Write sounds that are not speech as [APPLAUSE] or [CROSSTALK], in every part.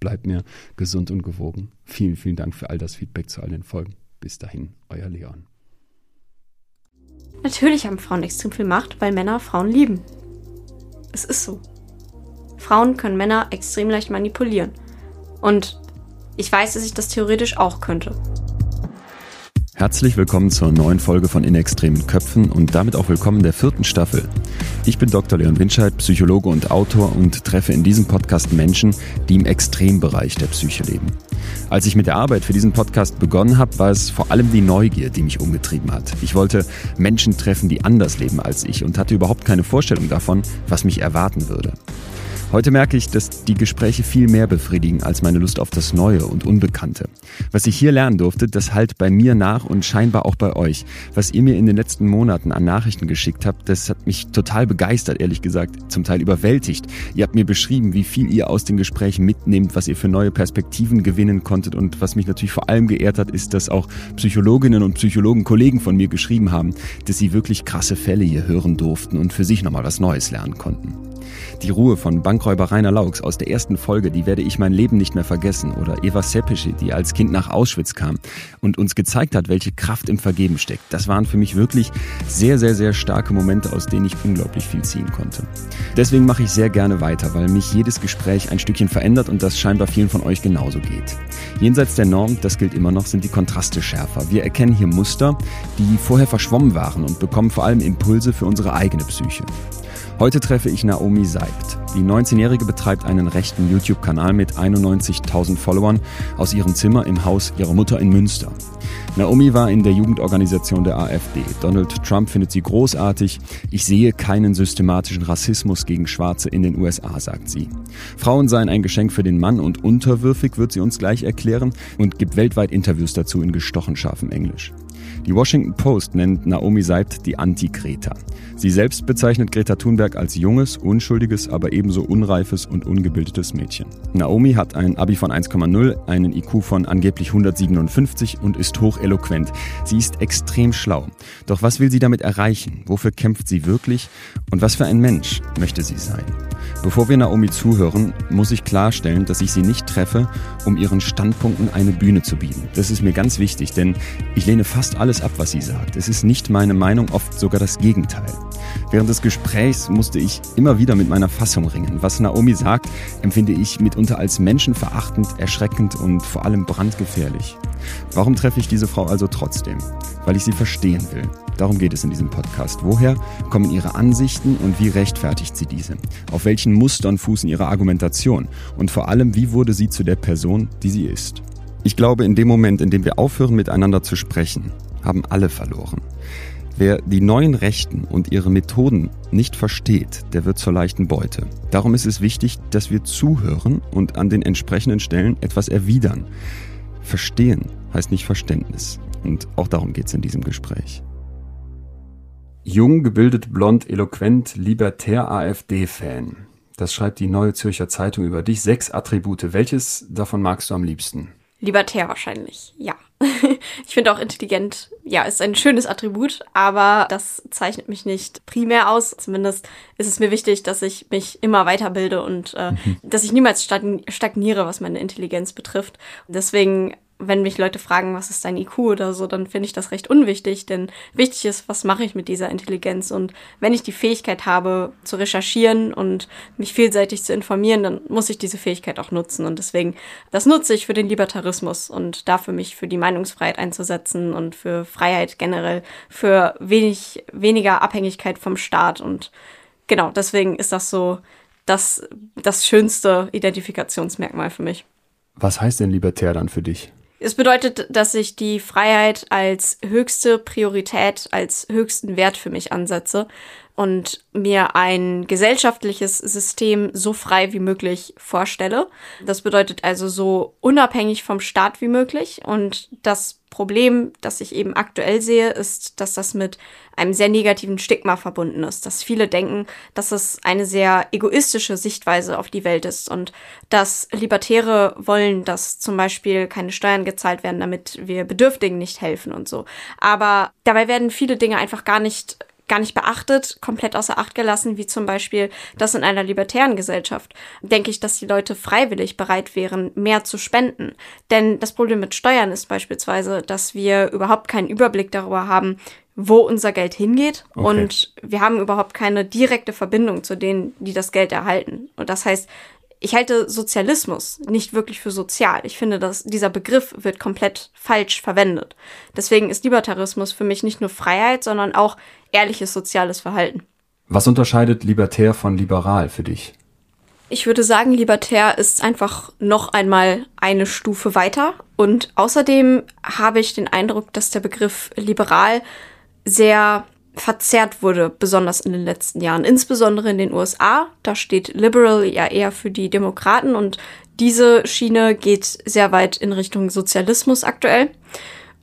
bleibt mir gesund und gewogen. Vielen, vielen Dank für all das Feedback zu all den Folgen. Bis dahin, euer Leon. Natürlich haben Frauen extrem viel Macht, weil Männer Frauen lieben. Es ist so. Frauen können Männer extrem leicht manipulieren. Und ich weiß, dass ich das theoretisch auch könnte. Herzlich willkommen zur neuen Folge von In extremen Köpfen und damit auch willkommen der vierten Staffel. Ich bin Dr. Leon Winscheid, Psychologe und Autor und treffe in diesem Podcast Menschen, die im Extrembereich der Psyche leben. Als ich mit der Arbeit für diesen Podcast begonnen habe, war es vor allem die Neugier, die mich umgetrieben hat. Ich wollte Menschen treffen, die anders leben als ich und hatte überhaupt keine Vorstellung davon, was mich erwarten würde. Heute merke ich, dass die Gespräche viel mehr befriedigen als meine Lust auf das Neue und Unbekannte. Was ich hier lernen durfte, das halt bei mir nach und scheinbar auch bei euch. Was ihr mir in den letzten Monaten an Nachrichten geschickt habt, das hat mich total begeistert, ehrlich gesagt, zum Teil überwältigt. Ihr habt mir beschrieben, wie viel ihr aus den Gesprächen mitnehmt, was ihr für neue Perspektiven gewinnen konntet und was mich natürlich vor allem geehrt hat, ist, dass auch Psychologinnen und Psychologen, Kollegen von mir geschrieben haben, dass sie wirklich krasse Fälle hier hören durften und für sich nochmal was Neues lernen konnten. Die Ruhe von Bankräuber Rainer Laux aus der ersten Folge, die werde ich mein Leben nicht mehr vergessen. Oder Eva Seppischi, die als Kind nach Auschwitz kam und uns gezeigt hat, welche Kraft im Vergeben steckt. Das waren für mich wirklich sehr, sehr, sehr starke Momente, aus denen ich unglaublich viel ziehen konnte. Deswegen mache ich sehr gerne weiter, weil mich jedes Gespräch ein Stückchen verändert und das scheinbar vielen von euch genauso geht. Jenseits der Norm, das gilt immer noch, sind die Kontraste schärfer. Wir erkennen hier Muster, die vorher verschwommen waren und bekommen vor allem Impulse für unsere eigene Psyche. Heute treffe ich Naomi Seibt. Die 19-Jährige betreibt einen rechten YouTube-Kanal mit 91.000 Followern aus ihrem Zimmer im Haus ihrer Mutter in Münster. Naomi war in der Jugendorganisation der AfD. Donald Trump findet sie großartig. Ich sehe keinen systematischen Rassismus gegen Schwarze in den USA, sagt sie. Frauen seien ein Geschenk für den Mann und unterwürfig, wird sie uns gleich erklären und gibt weltweit Interviews dazu in gestochen scharfem Englisch. Die Washington Post nennt Naomi Seibt die Anti-Greta. Sie selbst bezeichnet Greta Thunberg als junges, unschuldiges, aber ebenso unreifes und ungebildetes Mädchen. Naomi hat ein Abi von 1,0, einen IQ von angeblich 157 und ist hocheloquent. Sie ist extrem schlau. Doch was will sie damit erreichen? Wofür kämpft sie wirklich? Und was für ein Mensch möchte sie sein? Bevor wir Naomi zuhören, muss ich klarstellen, dass ich sie nicht treffe, um ihren Standpunkten eine Bühne zu bieten. Das ist mir ganz wichtig, denn ich lehne fast alles ab, was sie sagt. Es ist nicht meine Meinung, oft sogar das Gegenteil. Während des Gesprächs musste ich immer wieder mit meiner Fassung ringen. Was Naomi sagt, empfinde ich mitunter als menschenverachtend, erschreckend und vor allem brandgefährlich. Warum treffe ich diese Frau also trotzdem? Weil ich sie verstehen will. Darum geht es in diesem Podcast. Woher kommen ihre Ansichten und wie rechtfertigt sie diese? Auf welchen Mustern fußen ihre Argumentation? Und vor allem, wie wurde sie zu der Person, die sie ist? Ich glaube, in dem Moment, in dem wir aufhören, miteinander zu sprechen, haben alle verloren. Wer die neuen Rechten und ihre Methoden nicht versteht, der wird zur leichten Beute. Darum ist es wichtig, dass wir zuhören und an den entsprechenden Stellen etwas erwidern. Verstehen heißt nicht Verständnis. Und auch darum geht es in diesem Gespräch. Jung, gebildet, blond, eloquent, libertär AfD-Fan. Das schreibt die Neue Zürcher Zeitung über dich. Sechs Attribute. Welches davon magst du am liebsten? Libertär wahrscheinlich, ja. [LAUGHS] ich finde auch intelligent, ja, ist ein schönes Attribut, aber das zeichnet mich nicht primär aus. Zumindest ist es mir wichtig, dass ich mich immer weiterbilde und äh, mhm. dass ich niemals stagniere, was meine Intelligenz betrifft. Deswegen wenn mich Leute fragen, was ist dein IQ oder so, dann finde ich das recht unwichtig, denn wichtig ist, was mache ich mit dieser Intelligenz und wenn ich die Fähigkeit habe zu recherchieren und mich vielseitig zu informieren, dann muss ich diese Fähigkeit auch nutzen und deswegen, das nutze ich für den Libertarismus und dafür mich für die Meinungsfreiheit einzusetzen und für Freiheit generell, für wenig, weniger Abhängigkeit vom Staat und genau, deswegen ist das so das, das schönste Identifikationsmerkmal für mich. Was heißt denn libertär dann für dich? Es bedeutet, dass ich die Freiheit als höchste Priorität, als höchsten Wert für mich ansetze und mir ein gesellschaftliches System so frei wie möglich vorstelle. Das bedeutet also so unabhängig vom Staat wie möglich. Und das Problem, das ich eben aktuell sehe, ist, dass das mit einem sehr negativen Stigma verbunden ist. Dass viele denken, dass es eine sehr egoistische Sichtweise auf die Welt ist und dass Libertäre wollen, dass zum Beispiel keine Steuern gezahlt werden, damit wir Bedürftigen nicht helfen und so. Aber dabei werden viele Dinge einfach gar nicht gar nicht beachtet, komplett außer Acht gelassen, wie zum Beispiel das in einer libertären Gesellschaft. Denke ich, dass die Leute freiwillig bereit wären, mehr zu spenden. Denn das Problem mit Steuern ist beispielsweise, dass wir überhaupt keinen Überblick darüber haben, wo unser Geld hingeht okay. und wir haben überhaupt keine direkte Verbindung zu denen, die das Geld erhalten. Und das heißt, ich halte Sozialismus nicht wirklich für sozial. Ich finde, dass dieser Begriff wird komplett falsch verwendet. Deswegen ist Libertarismus für mich nicht nur Freiheit, sondern auch ehrliches soziales Verhalten. Was unterscheidet libertär von liberal für dich? Ich würde sagen, libertär ist einfach noch einmal eine Stufe weiter. Und außerdem habe ich den Eindruck, dass der Begriff liberal sehr verzerrt wurde, besonders in den letzten Jahren, insbesondere in den USA. Da steht Liberal ja eher für die Demokraten und diese Schiene geht sehr weit in Richtung Sozialismus aktuell.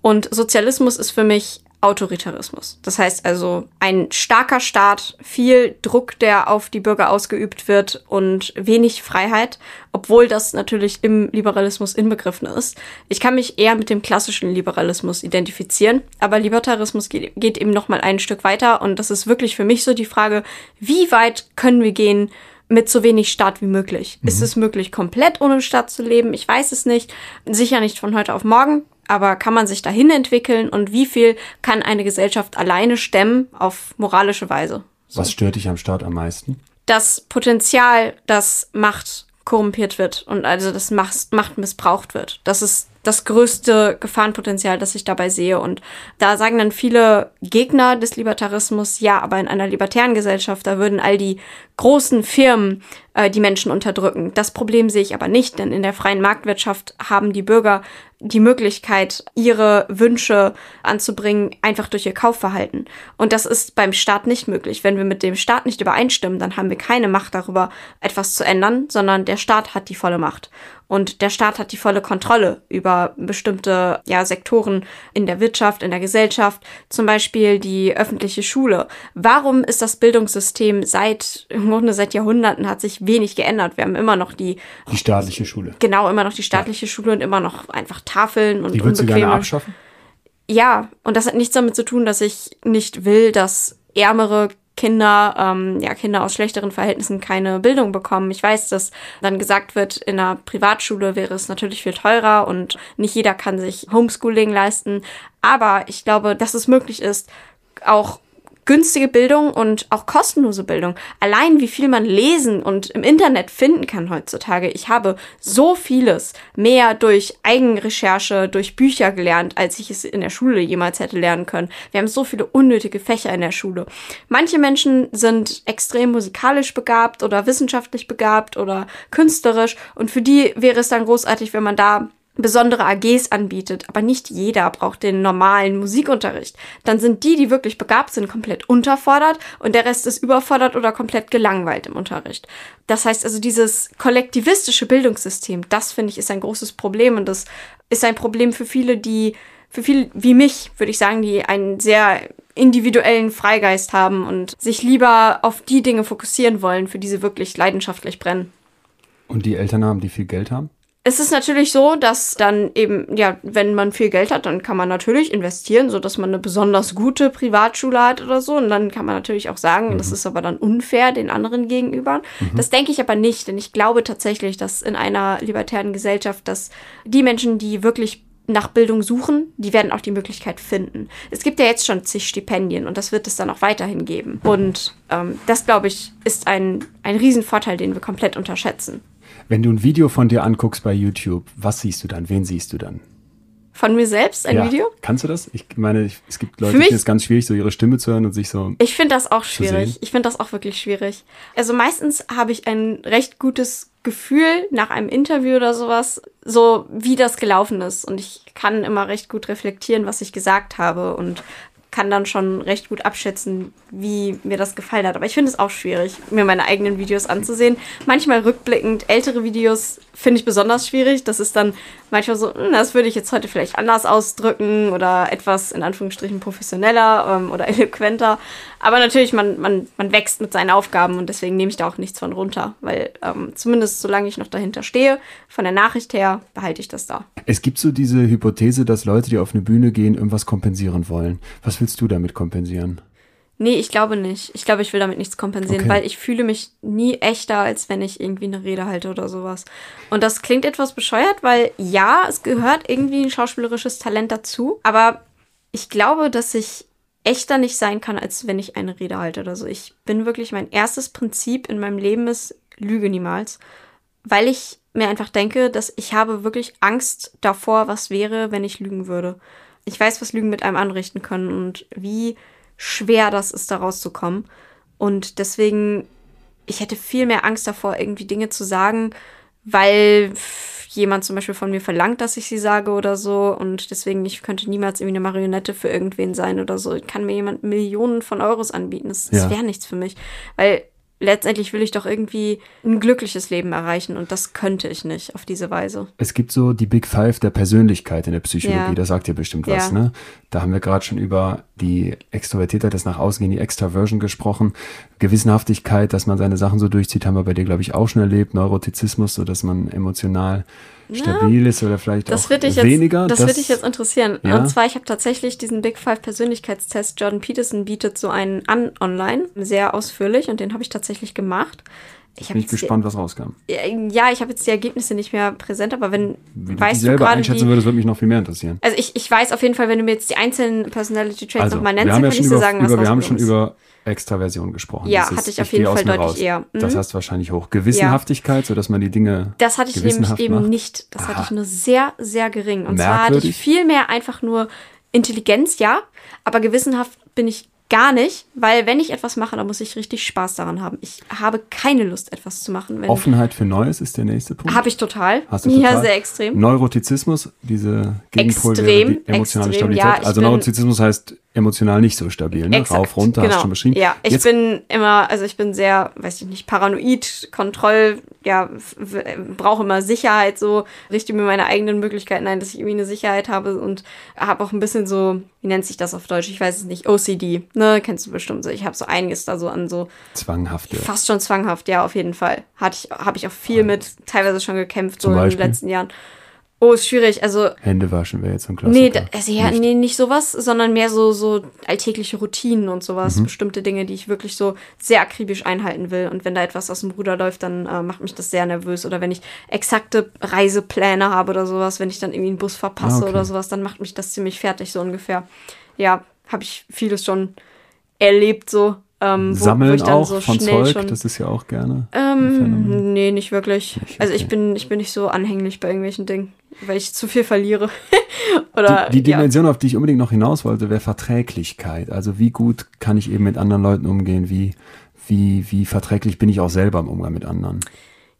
Und Sozialismus ist für mich Autoritarismus. Das heißt also ein starker Staat, viel Druck, der auf die Bürger ausgeübt wird und wenig Freiheit, obwohl das natürlich im Liberalismus inbegriffen ist. Ich kann mich eher mit dem klassischen Liberalismus identifizieren, aber Libertarismus geht, geht eben noch mal ein Stück weiter und das ist wirklich für mich so die Frage, wie weit können wir gehen, mit so wenig Staat wie möglich. Mhm. Ist es möglich, komplett ohne Staat zu leben? Ich weiß es nicht. Sicher nicht von heute auf morgen aber kann man sich dahin entwickeln und wie viel kann eine Gesellschaft alleine stemmen auf moralische Weise? So. Was stört dich am Staat am meisten? Das Potenzial, dass Macht korrumpiert wird und also das Macht missbraucht wird. Das ist das größte Gefahrenpotenzial, das ich dabei sehe. Und da sagen dann viele Gegner des Libertarismus, ja, aber in einer libertären Gesellschaft, da würden all die großen Firmen äh, die Menschen unterdrücken. Das Problem sehe ich aber nicht, denn in der freien Marktwirtschaft haben die Bürger die Möglichkeit, ihre Wünsche anzubringen, einfach durch ihr Kaufverhalten. Und das ist beim Staat nicht möglich. Wenn wir mit dem Staat nicht übereinstimmen, dann haben wir keine Macht darüber, etwas zu ändern, sondern der Staat hat die volle Macht. Und der Staat hat die volle Kontrolle über bestimmte ja, Sektoren in der Wirtschaft, in der Gesellschaft, zum Beispiel die öffentliche Schule. Warum ist das Bildungssystem seit, im Grunde seit Jahrhunderten hat sich wenig geändert? Wir haben immer noch die. Die staatliche Schule. Genau, immer noch die staatliche ja. Schule und immer noch einfach Tafeln und Die würdest du gerne abschaffen? Ja, und das hat nichts damit zu tun, dass ich nicht will, dass ärmere Kinder, ähm, ja, Kinder aus schlechteren Verhältnissen keine Bildung bekommen. Ich weiß, dass dann gesagt wird, in einer Privatschule wäre es natürlich viel teurer und nicht jeder kann sich Homeschooling leisten. Aber ich glaube, dass es möglich ist, auch günstige Bildung und auch kostenlose Bildung. Allein wie viel man lesen und im Internet finden kann heutzutage. Ich habe so vieles mehr durch Eigenrecherche, durch Bücher gelernt, als ich es in der Schule jemals hätte lernen können. Wir haben so viele unnötige Fächer in der Schule. Manche Menschen sind extrem musikalisch begabt oder wissenschaftlich begabt oder künstlerisch und für die wäre es dann großartig, wenn man da besondere AGs anbietet, aber nicht jeder braucht den normalen Musikunterricht. Dann sind die, die wirklich begabt sind, komplett unterfordert und der Rest ist überfordert oder komplett gelangweilt im Unterricht. Das heißt also, dieses kollektivistische Bildungssystem, das finde ich ist ein großes Problem und das ist ein Problem für viele, die, für viele wie mich, würde ich sagen, die einen sehr individuellen Freigeist haben und sich lieber auf die Dinge fokussieren wollen, für die sie wirklich leidenschaftlich brennen. Und die Eltern haben, die viel Geld haben? Es ist natürlich so, dass dann eben, ja, wenn man viel Geld hat, dann kann man natürlich investieren, so dass man eine besonders gute Privatschule hat oder so. Und dann kann man natürlich auch sagen, mhm. das ist aber dann unfair den anderen gegenüber. Mhm. Das denke ich aber nicht, denn ich glaube tatsächlich, dass in einer libertären Gesellschaft, dass die Menschen, die wirklich nach Bildung suchen, die werden auch die Möglichkeit finden. Es gibt ja jetzt schon zig Stipendien und das wird es dann auch weiterhin geben. Und ähm, das, glaube ich, ist ein, ein Riesenvorteil, den wir komplett unterschätzen. Wenn du ein Video von dir anguckst bei YouTube, was siehst du dann? Wen siehst du dann? Von mir selbst ein ja. Video? Kannst du das? Ich meine, es gibt Leute, die es ganz schwierig, so ihre Stimme zu hören und sich so. Ich finde das auch schwierig. Ich finde das auch wirklich schwierig. Also meistens habe ich ein recht gutes Gefühl nach einem Interview oder sowas, so wie das gelaufen ist. Und ich kann immer recht gut reflektieren, was ich gesagt habe und kann dann schon recht gut abschätzen, wie mir das gefallen hat. Aber ich finde es auch schwierig, mir meine eigenen Videos anzusehen. Manchmal rückblickend ältere Videos finde ich besonders schwierig. Das ist dann manchmal so, hm, das würde ich jetzt heute vielleicht anders ausdrücken oder etwas in Anführungsstrichen professioneller ähm, oder [LAUGHS] eloquenter. Aber natürlich, man, man, man wächst mit seinen Aufgaben und deswegen nehme ich da auch nichts von runter, weil ähm, zumindest solange ich noch dahinter stehe, von der Nachricht her, behalte ich das da. Es gibt so diese Hypothese, dass Leute, die auf eine Bühne gehen, irgendwas kompensieren wollen. Was willst du damit kompensieren? Nee, ich glaube nicht. Ich glaube, ich will damit nichts kompensieren, okay. weil ich fühle mich nie echter, als wenn ich irgendwie eine Rede halte oder sowas. Und das klingt etwas bescheuert, weil ja, es gehört irgendwie ein schauspielerisches Talent dazu, aber ich glaube, dass ich echter nicht sein kann, als wenn ich eine Rede halte oder so. Ich bin wirklich, mein erstes Prinzip in meinem Leben ist, lüge niemals, weil ich mir einfach denke, dass ich habe wirklich Angst davor, was wäre, wenn ich lügen würde. Ich weiß, was Lügen mit einem anrichten können und wie schwer das ist, da rauszukommen. Und deswegen, ich hätte viel mehr Angst davor, irgendwie Dinge zu sagen, weil jemand zum Beispiel von mir verlangt, dass ich sie sage oder so. Und deswegen, ich könnte niemals irgendwie eine Marionette für irgendwen sein oder so. Kann mir jemand Millionen von Euros anbieten. Das, das wäre nichts für mich. Weil letztendlich will ich doch irgendwie ein glückliches Leben erreichen und das könnte ich nicht auf diese Weise. Es gibt so die Big Five der Persönlichkeit in der Psychologie, ja. da sagt ihr bestimmt was, ja. ne? Da haben wir gerade schon über die Extrovertiertheit, das nach außen gehen, die Extraversion gesprochen. Gewissenhaftigkeit, dass man seine Sachen so durchzieht, haben wir bei dir, glaube ich, auch schon erlebt. Neurotizismus, so dass man emotional stabil ist oder vielleicht das auch weniger. Jetzt, das, das würde dich jetzt interessieren. Ja? Und zwar, ich habe tatsächlich diesen Big Five Persönlichkeitstest. Jordan Peterson bietet so einen an online, sehr ausführlich und den habe ich tatsächlich gemacht. Ich bin ich gespannt, was rauskam. Ja, ich habe jetzt die Ergebnisse nicht mehr präsent, aber wenn Wie weißt du selber einschätzen würdest, würde mich noch viel mehr interessieren. Also ich, ich weiß auf jeden Fall, wenn du mir jetzt die einzelnen Personality Traits also, nochmal nennst, dann kann ja ich dir sagen, über, was Wir haben schon über Extraversion gesprochen. Ja, das hatte ich auf jeden Fall deutlich raus. eher. Mhm. Das heißt wahrscheinlich hoch. Gewissenhaftigkeit, ja. sodass man die Dinge Das hatte ich nämlich eben macht. nicht. Das Aha. hatte ich nur sehr, sehr gering. Und Merkwürdig. zwar hatte ich viel mehr einfach nur Intelligenz, ja, aber gewissenhaft bin ich gar nicht, weil wenn ich etwas mache, dann muss ich richtig Spaß daran haben. Ich habe keine Lust, etwas zu machen. Offenheit für Neues ist der nächste Punkt. Habe ich total. Hast du total? Ja, sehr extrem. Neurotizismus, diese Gegenpol extrem, die emotionale extrem, Stabilität. Ja, also Neurotizismus heißt emotional nicht so stabil, ne? Exakt, Rauf, runter, genau. hast du schon beschrieben. Ja, ich Jetzt, bin immer, also ich bin sehr, weiß ich nicht, paranoid, Kontroll, ja, brauche immer Sicherheit so, richte mir meine eigenen Möglichkeiten ein, dass ich irgendwie eine Sicherheit habe und habe auch ein bisschen so, wie nennt sich das auf Deutsch? Ich weiß es nicht, OCD, ne, kennst du bestimmt so. Ich habe so einiges da so an so zwanghafte. Fast schon zwanghaft, ja, auf jeden Fall. Hatte ich, habe ich auch viel mit, teilweise schon gekämpft, so in den letzten Jahren. Oh, ist schwierig. Also Hände waschen wäre jetzt so ein Klassiker. Nee, da, also ja, nicht. nee, nicht sowas, sondern mehr so so alltägliche Routinen und sowas, mhm. bestimmte Dinge, die ich wirklich so sehr akribisch einhalten will. Und wenn da etwas aus dem Ruder läuft, dann äh, macht mich das sehr nervös. Oder wenn ich exakte Reisepläne habe oder sowas, wenn ich dann irgendwie einen Bus verpasse ah, okay. oder sowas, dann macht mich das ziemlich fertig so ungefähr. Ja, habe ich vieles schon erlebt so. Ähm, wo, Sammeln wo auch so von Zeug, schon, das ist ja auch gerne. Ähm, nee, nicht wirklich. Nicht, okay. Also ich bin, ich bin nicht so anhänglich bei irgendwelchen Dingen weil ich zu viel verliere. [LAUGHS] Oder, die, die Dimension, ja. auf die ich unbedingt noch hinaus wollte, wäre Verträglichkeit. Also wie gut kann ich eben mit anderen Leuten umgehen? Wie, wie, wie verträglich bin ich auch selber im Umgang mit anderen?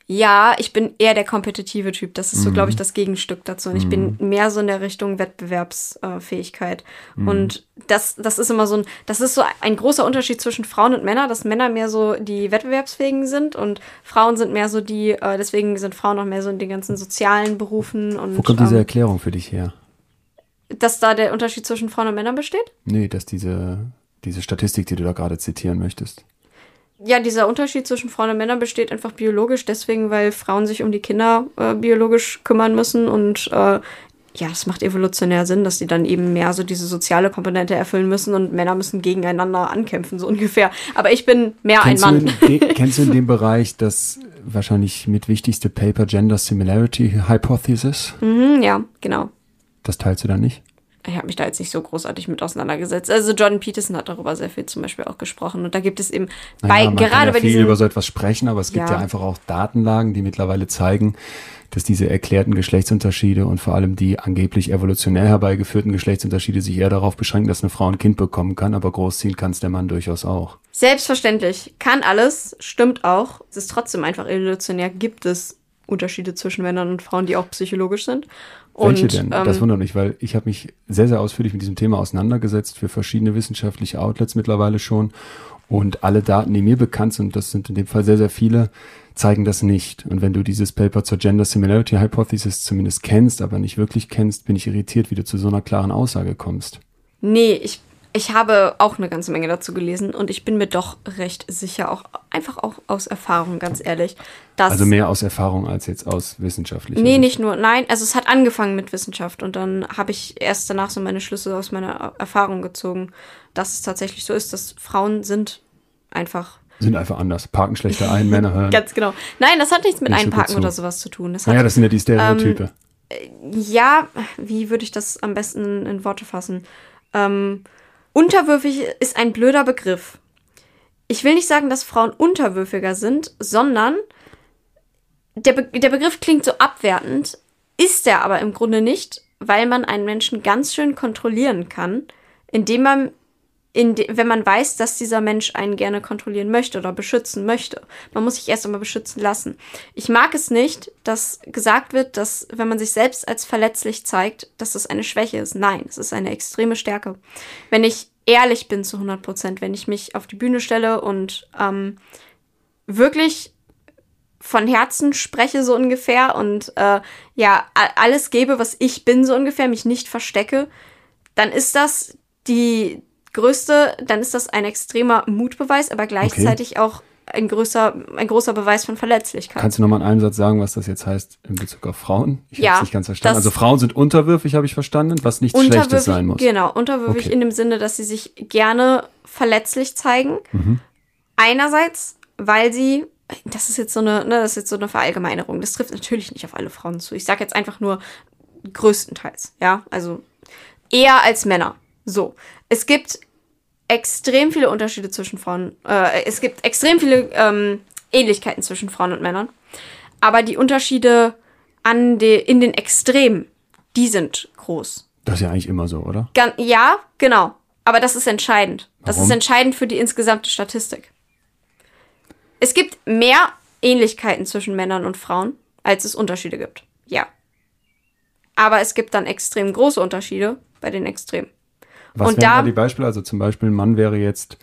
Ja, ich bin eher der kompetitive Typ. Das ist so, glaube ich, mhm. das Gegenstück dazu. Und ich bin mhm. mehr so in der Richtung Wettbewerbsfähigkeit. Mhm. Und das, das ist immer so ein, das ist so ein großer Unterschied zwischen Frauen und Männern, dass Männer mehr so die Wettbewerbsfähigen sind und Frauen sind mehr so die, äh, deswegen sind Frauen auch mehr so in den ganzen sozialen Berufen und. Wo kommt diese ähm, Erklärung für dich her? Dass da der Unterschied zwischen Frauen und Männern besteht? Nee, dass diese, diese Statistik, die du da gerade zitieren möchtest ja, dieser Unterschied zwischen Frauen und Männern besteht einfach biologisch, deswegen, weil Frauen sich um die Kinder äh, biologisch kümmern müssen und äh, ja, es macht evolutionär Sinn, dass die dann eben mehr so diese soziale Komponente erfüllen müssen und Männer müssen gegeneinander ankämpfen, so [LAUGHS] ungefähr. Aber ich bin mehr kennst ein Mann. Du kennst du in dem Bereich das wahrscheinlich mit wichtigste Paper Gender Similarity Hypothesis? Mhm, ja, genau. Das teilst du dann nicht? Ich habe mich da jetzt nicht so großartig mit auseinandergesetzt. Also Jordan Peterson hat darüber sehr viel zum Beispiel auch gesprochen. Und da gibt es eben naja, bei man gerade kann ja bei viel diesen, über so etwas sprechen, aber es gibt ja. Ja. einfach auch Datenlagen, die mittlerweile zeigen, dass diese erklärten Geschlechtsunterschiede und vor allem die angeblich evolutionär herbeigeführten Geschlechtsunterschiede sich eher darauf beschränken, dass eine Frau ein Kind bekommen kann, aber großziehen kann es der Mann durchaus auch. Selbstverständlich kann alles, stimmt auch. Es ist trotzdem einfach evolutionär. Gibt es Unterschiede zwischen Männern und Frauen, die auch psychologisch sind? Welche und, denn? Ähm, das wundert mich, weil ich habe mich sehr, sehr ausführlich mit diesem Thema auseinandergesetzt für verschiedene wissenschaftliche Outlets mittlerweile schon. Und alle Daten, die mir bekannt sind, das sind in dem Fall sehr, sehr viele, zeigen das nicht. Und wenn du dieses Paper zur Gender Similarity Hypothesis zumindest kennst, aber nicht wirklich kennst, bin ich irritiert, wie du zu so einer klaren Aussage kommst. Nee, ich, ich habe auch eine ganze Menge dazu gelesen und ich bin mir doch recht sicher, auch einfach auch aus Erfahrung, ganz ehrlich, dass. Also mehr aus Erfahrung als jetzt aus wissenschaftlicher Nee, nicht nur. Nein, also es hat angefangen mit Wissenschaft und dann habe ich erst danach so meine Schlüsse aus meiner Erfahrung gezogen, dass es tatsächlich so ist, dass Frauen sind einfach Sind einfach anders. Parken schlechter ein, Männer [LAUGHS] hören. ganz genau. Nein, das hat nichts mit Nicht so Einparken zu. oder sowas zu tun. Das hat, Naja, das sind ja die Stereotype. ja, wie würde ich das am besten in Worte fassen? Ähm, unterwürfig ist ein blöder Begriff. Ich will nicht sagen, dass Frauen unterwürfiger sind, sondern der, Be der Begriff klingt so abwertend, ist er aber im Grunde nicht, weil man einen Menschen ganz schön kontrollieren kann, indem man, in wenn man weiß, dass dieser Mensch einen gerne kontrollieren möchte oder beschützen möchte. Man muss sich erst einmal beschützen lassen. Ich mag es nicht, dass gesagt wird, dass wenn man sich selbst als verletzlich zeigt, dass das eine Schwäche ist. Nein, es ist eine extreme Stärke. Wenn ich ehrlich bin zu 100 Prozent, wenn ich mich auf die Bühne stelle und ähm, wirklich von Herzen spreche so ungefähr und äh, ja alles gebe, was ich bin so ungefähr, mich nicht verstecke, dann ist das die größte, dann ist das ein extremer Mutbeweis, aber gleichzeitig auch ein größer, ein großer Beweis von Verletzlichkeit. Kannst du noch mal in einem Satz sagen, was das jetzt heißt in Bezug auf Frauen? Ich Ja, habe es nicht ganz verstanden. Also Frauen sind unterwürfig, habe ich verstanden, was nichts Schlechtes sein muss. Genau, unterwürfig Okay. in dem Sinne, dass sie sich gerne verletzlich zeigen. Mhm. Einerseits, weil sie, das ist jetzt so eine, ne, das ist jetzt so eine Verallgemeinerung. Das trifft natürlich nicht auf alle Frauen zu. Ich sage jetzt einfach nur größtenteils, ja, also eher als Männer. So, es gibt extrem viele Unterschiede zwischen Frauen. Äh, es gibt extrem viele ähm, Ähnlichkeiten zwischen Frauen und Männern. Aber die Unterschiede an de, in den Extremen, die sind groß. Das ist ja eigentlich immer so, oder? Gan ja, genau. Aber das ist entscheidend. Das Warum? ist entscheidend für die insgesamte Statistik. Es gibt mehr Ähnlichkeiten zwischen Männern und Frauen, als es Unterschiede gibt. Ja. Aber es gibt dann extrem große Unterschiede bei den Extremen. Was Und wären da- da die Beispiele? Also zum Beispiel, Mann wäre jetzt,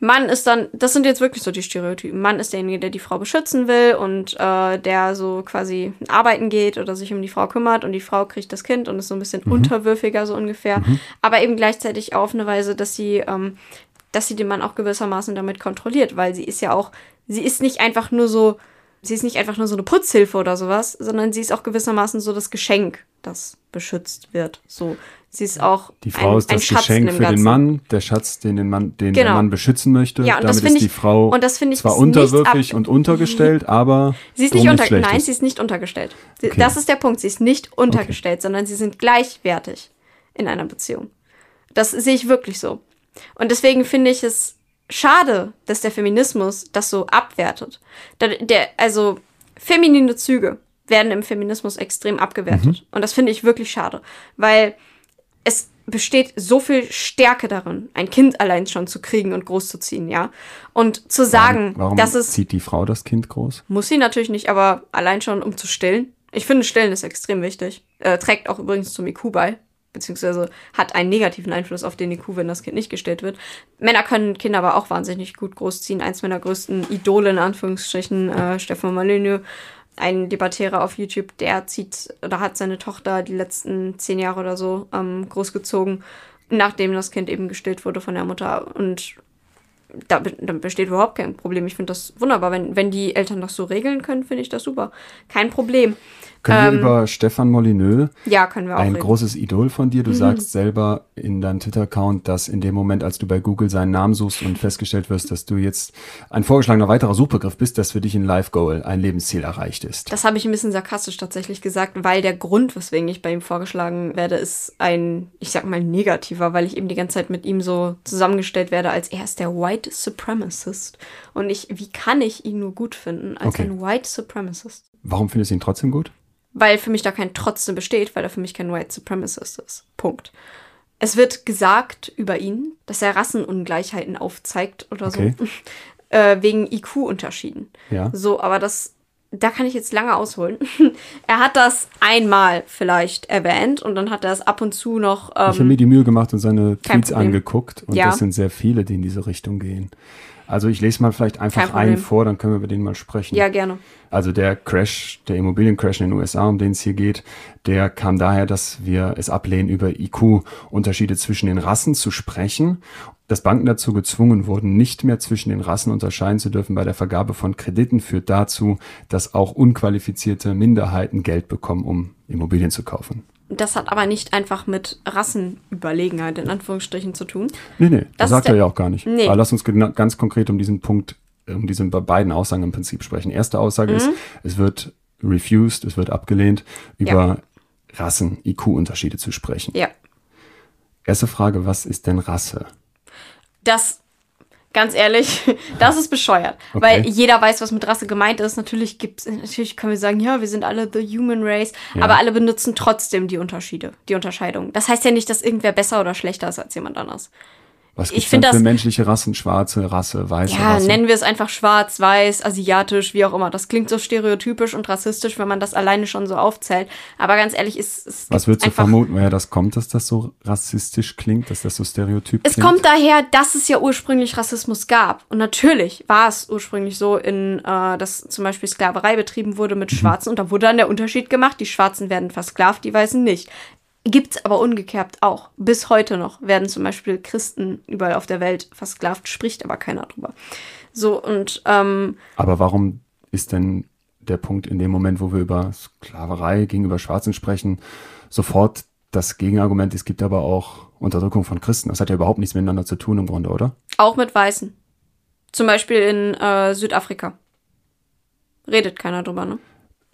Mann ist dann, das sind jetzt wirklich so die Stereotypen. Mann ist derjenige, der die Frau beschützen will und äh, der so quasi arbeiten geht oder sich um die Frau kümmert und die Frau kriegt das Kind und ist so ein bisschen unterwürfiger so ungefähr. Aber eben gleichzeitig auf eine Weise, dass sie, ähm, dass sie den Mann auch gewissermaßen damit kontrolliert, weil sie ist ja auch, sie ist nicht einfach nur so, sie ist nicht einfach nur so eine Putzhilfe oder sowas, sondern sie ist auch gewissermaßen so das Geschenk, das beschützt wird. So, sie ist auch die Frau ein, ist das Geschenk für den. Mann, der Schatz, den, den, Mann, den der Genau. Mann beschützen möchte. Ja, und das Damit finde ist die ich- Frau und das finde ich zwar nicht unterwürfig und untergestellt, aber Sie ist nicht unter Schlechtes. Nein, sie ist nicht untergestellt. Sie, Okay. Das ist der Punkt. Sie ist nicht untergestellt, sondern sie sind gleichwertig in einer Beziehung. Das sehe ich wirklich so. Und deswegen finde ich es schade, dass der Feminismus das so abwertet. Da, der, also feminine Züge werden im Feminismus extrem abgewertet. Und das finde ich wirklich schade, weil es besteht so viel Stärke darin, ein Kind allein schon zu kriegen und großzuziehen, ja. Und zu sagen, warum, warum dass es zieht die Frau das Kind groß? muss sie natürlich nicht, aber allein schon um zu stillen. Ich finde, stillen ist extrem wichtig. Äh, trägt auch übrigens zum IQ bei. Beziehungsweise hat einen negativen Einfluss auf den IQ, wenn das Kind nicht gestillt wird. Männer können Kinder aber auch wahnsinnig gut großziehen. Eins meiner größten Idole, in Anführungsstrichen, äh, Stefan Malönio, ein Debattierer auf YouTube, der zieht oder hat seine Tochter die letzten zehn Jahre oder so ähm, großgezogen, nachdem das Kind eben gestillt wurde von der Mutter. Und da, da besteht überhaupt kein Problem. Ich finde das wunderbar. Wenn, wenn die Eltern das so regeln können, finde ich das super. Kein Problem. Können ähm, wir über Stefan Molyneux, ja, können wir auch ein reden. großes Idol von dir, du mhm. sagst selber in deinem Twitter-Account, dass in dem Moment, als du bei Google seinen Namen suchst und festgestellt wirst, dass du jetzt ein vorgeschlagener weiterer Suchbegriff bist, dass für dich ein Life-Goal, ein Lebensziel erreicht ist. Das habe ich ein bisschen sarkastisch tatsächlich gesagt, weil der Grund, weswegen ich bei ihm vorgeschlagen werde, ist ein, ich sag mal, negativer, weil ich eben die ganze Zeit mit ihm so zusammengestellt werde, als er ist der White Supremacist. Und ich, wie kann ich ihn nur gut finden als okay. ein White Supremacist? Warum findest du ihn trotzdem gut? Weil für mich da kein Trotzdem besteht, weil er für mich kein White Supremacist ist. Punkt. Es wird gesagt über ihn, dass er Rassenungleichheiten aufzeigt oder okay. so, [LAUGHS] äh, wegen IQ-Unterschieden. Ja. So, aber das, da kann ich jetzt lange ausholen. [LAUGHS] er hat das einmal vielleicht erwähnt und dann hat er es ab und zu noch. Ähm, ich habe mir die Mühe gemacht und seine Tweets angeguckt und ja. das sind sehr viele, die in diese Richtung gehen. Also ich lese mal vielleicht einfach einen vor, dann können wir über den mal sprechen. Ja, gerne. Also der Crash, der Immobiliencrash in den USA, um den es hier geht, der kam daher, dass wir es ablehnen, über IQ-Unterschiede zwischen den Rassen zu sprechen. Dass Banken dazu gezwungen wurden, nicht mehr zwischen den Rassen unterscheiden zu dürfen bei der Vergabe von Krediten, führt dazu, dass auch unqualifizierte Minderheiten Geld bekommen, um Immobilien zu kaufen. Das hat aber nicht einfach mit Rassenüberlegenheit in Anführungsstrichen zu tun. Nee, nee, das, das sagt er ja auch gar nicht. Nee. Aber lass uns ganz konkret um diesen Punkt, um diese beiden Aussagen im Prinzip sprechen. Erste Aussage mhm. ist, es wird refused, es wird abgelehnt, über ja. Rassen, IQ-Unterschiede zu sprechen. Ja. Erste Frage, was ist denn Rasse? Das Ganz ehrlich, [LAUGHS] das ist bescheuert. Okay. Weil jeder weiß, was mit Rasse gemeint ist. Natürlich gibt's, natürlich können wir sagen, ja, wir sind alle the human race, ja. aber alle benutzen trotzdem die Unterschiede, die Unterscheidung. Das heißt ja nicht, dass irgendwer besser oder schlechter ist als jemand anders. Was gibt es denn für menschliche Rassen? Schwarze Rasse, weiße ja, Rasse? nennen wir es einfach schwarz, weiß, asiatisch, wie auch immer. Das klingt so stereotypisch und rassistisch, wenn man das alleine schon so aufzählt. Aber ganz ehrlich, ist es. Was würdest du vermuten, woher das kommt, dass das so rassistisch klingt, dass das so stereotyp es klingt? Es kommt daher, dass es ja ursprünglich Rassismus gab. Und natürlich war es ursprünglich so, in, äh, dass zum Beispiel Sklaverei betrieben wurde mit mhm. Schwarzen. Und da wurde dann der Unterschied gemacht. Die Schwarzen werden versklavt, die Weißen nicht. Gibt's aber umgekehrt auch. Bis heute noch werden zum Beispiel Christen überall auf der Welt versklavt, spricht aber keiner drüber. So und ähm, Aber warum ist denn der Punkt in dem Moment, wo wir über Sklaverei gegenüber Schwarzen sprechen, sofort das Gegenargument, es gibt aber auch Unterdrückung von Christen. Das hat ja überhaupt nichts miteinander zu tun im Grunde, oder? Auch mit Weißen. Zum Beispiel in äh, Südafrika. Redet keiner drüber, ne?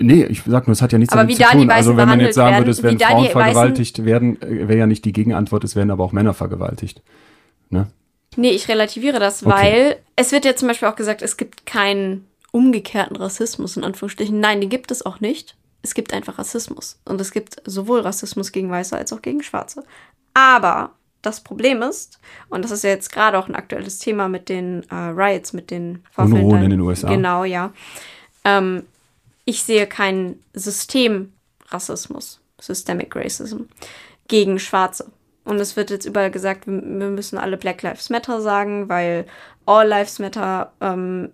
Nee, ich sag nur, es hat ja nichts aber damit zu tun. Also wenn man jetzt sagen würde, es werden Frauen vergewaltigt werden, äh, wäre ja nicht die Gegenantwort, es werden aber auch Männer vergewaltigt. Ne? Nee, ich relativiere das, okay. weil es wird ja zum Beispiel auch gesagt, es gibt keinen umgekehrten Rassismus, in Anführungsstrichen. Nein, den gibt es auch nicht. Es gibt einfach Rassismus. Und es gibt sowohl Rassismus gegen Weiße als auch gegen Schwarze. Aber das Problem ist, und das ist ja jetzt gerade auch ein aktuelles Thema mit den äh, Riots, mit den Vorfällen. in den USA. Genau, ja. Ähm, ich sehe keinen Systemrassismus, Systemic Racism, gegen Schwarze. Und es wird jetzt überall gesagt, wir müssen alle Black Lives Matter sagen, weil All Lives Matter, ähm,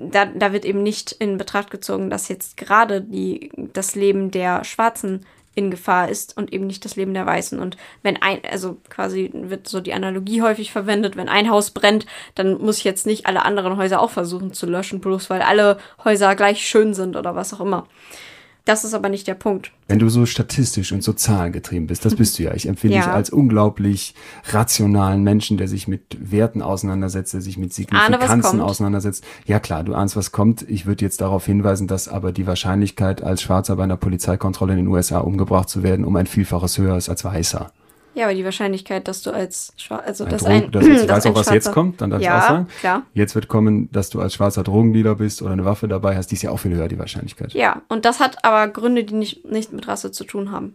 da, da wird eben nicht in Betracht gezogen, dass jetzt gerade die, das Leben der Schwarzen in Gefahr ist und eben nicht das Leben der Weißen. Und wenn ein, also quasi wird so die Analogie häufig verwendet, wenn ein Haus brennt, dann muss ich jetzt nicht alle anderen Häuser auch versuchen zu löschen, bloß weil alle Häuser gleich schön sind oder was auch immer. Das ist aber nicht der Punkt. Wenn du so statistisch und so zahlengetrieben bist, das bist du ja. Ich empfinde ja. dich als unglaublich rationalen Menschen, der sich mit Werten auseinandersetzt, der sich mit Signifikanzen auseinandersetzt. Ja klar, du ahnst, was kommt. Ich würde jetzt darauf hinweisen, dass aber die Wahrscheinlichkeit, als Schwarzer bei einer Polizeikontrolle in den USA umgebracht zu werden, um ein Vielfaches höher ist als Weißer. Ja, aber die Wahrscheinlichkeit, dass du als Schwarzer, also ein dass Drogen, ein, dass, ich weiß auch, was jetzt kommt, dann darf ja, ich auch sagen. Klar. Jetzt wird kommen, dass du als schwarzer Drogendealer bist oder eine Waffe dabei hast, die ist ja auch viel höher, die Wahrscheinlichkeit. Ja, und das hat aber Gründe, die nicht, nicht mit Rasse zu tun haben.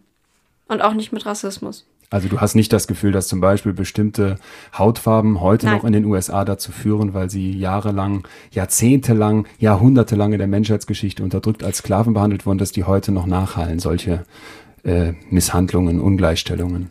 Und auch nicht mit Rassismus. Also du hast nicht das Gefühl, dass zum Beispiel bestimmte Hautfarben heute Nein. noch in den USA dazu führen, weil sie jahrelang, jahrzehntelang, jahrhundertelang in der Menschheitsgeschichte unterdrückt als Sklaven behandelt wurden, dass die heute noch nachhallen, solche äh, Misshandlungen, Ungleichstellungen?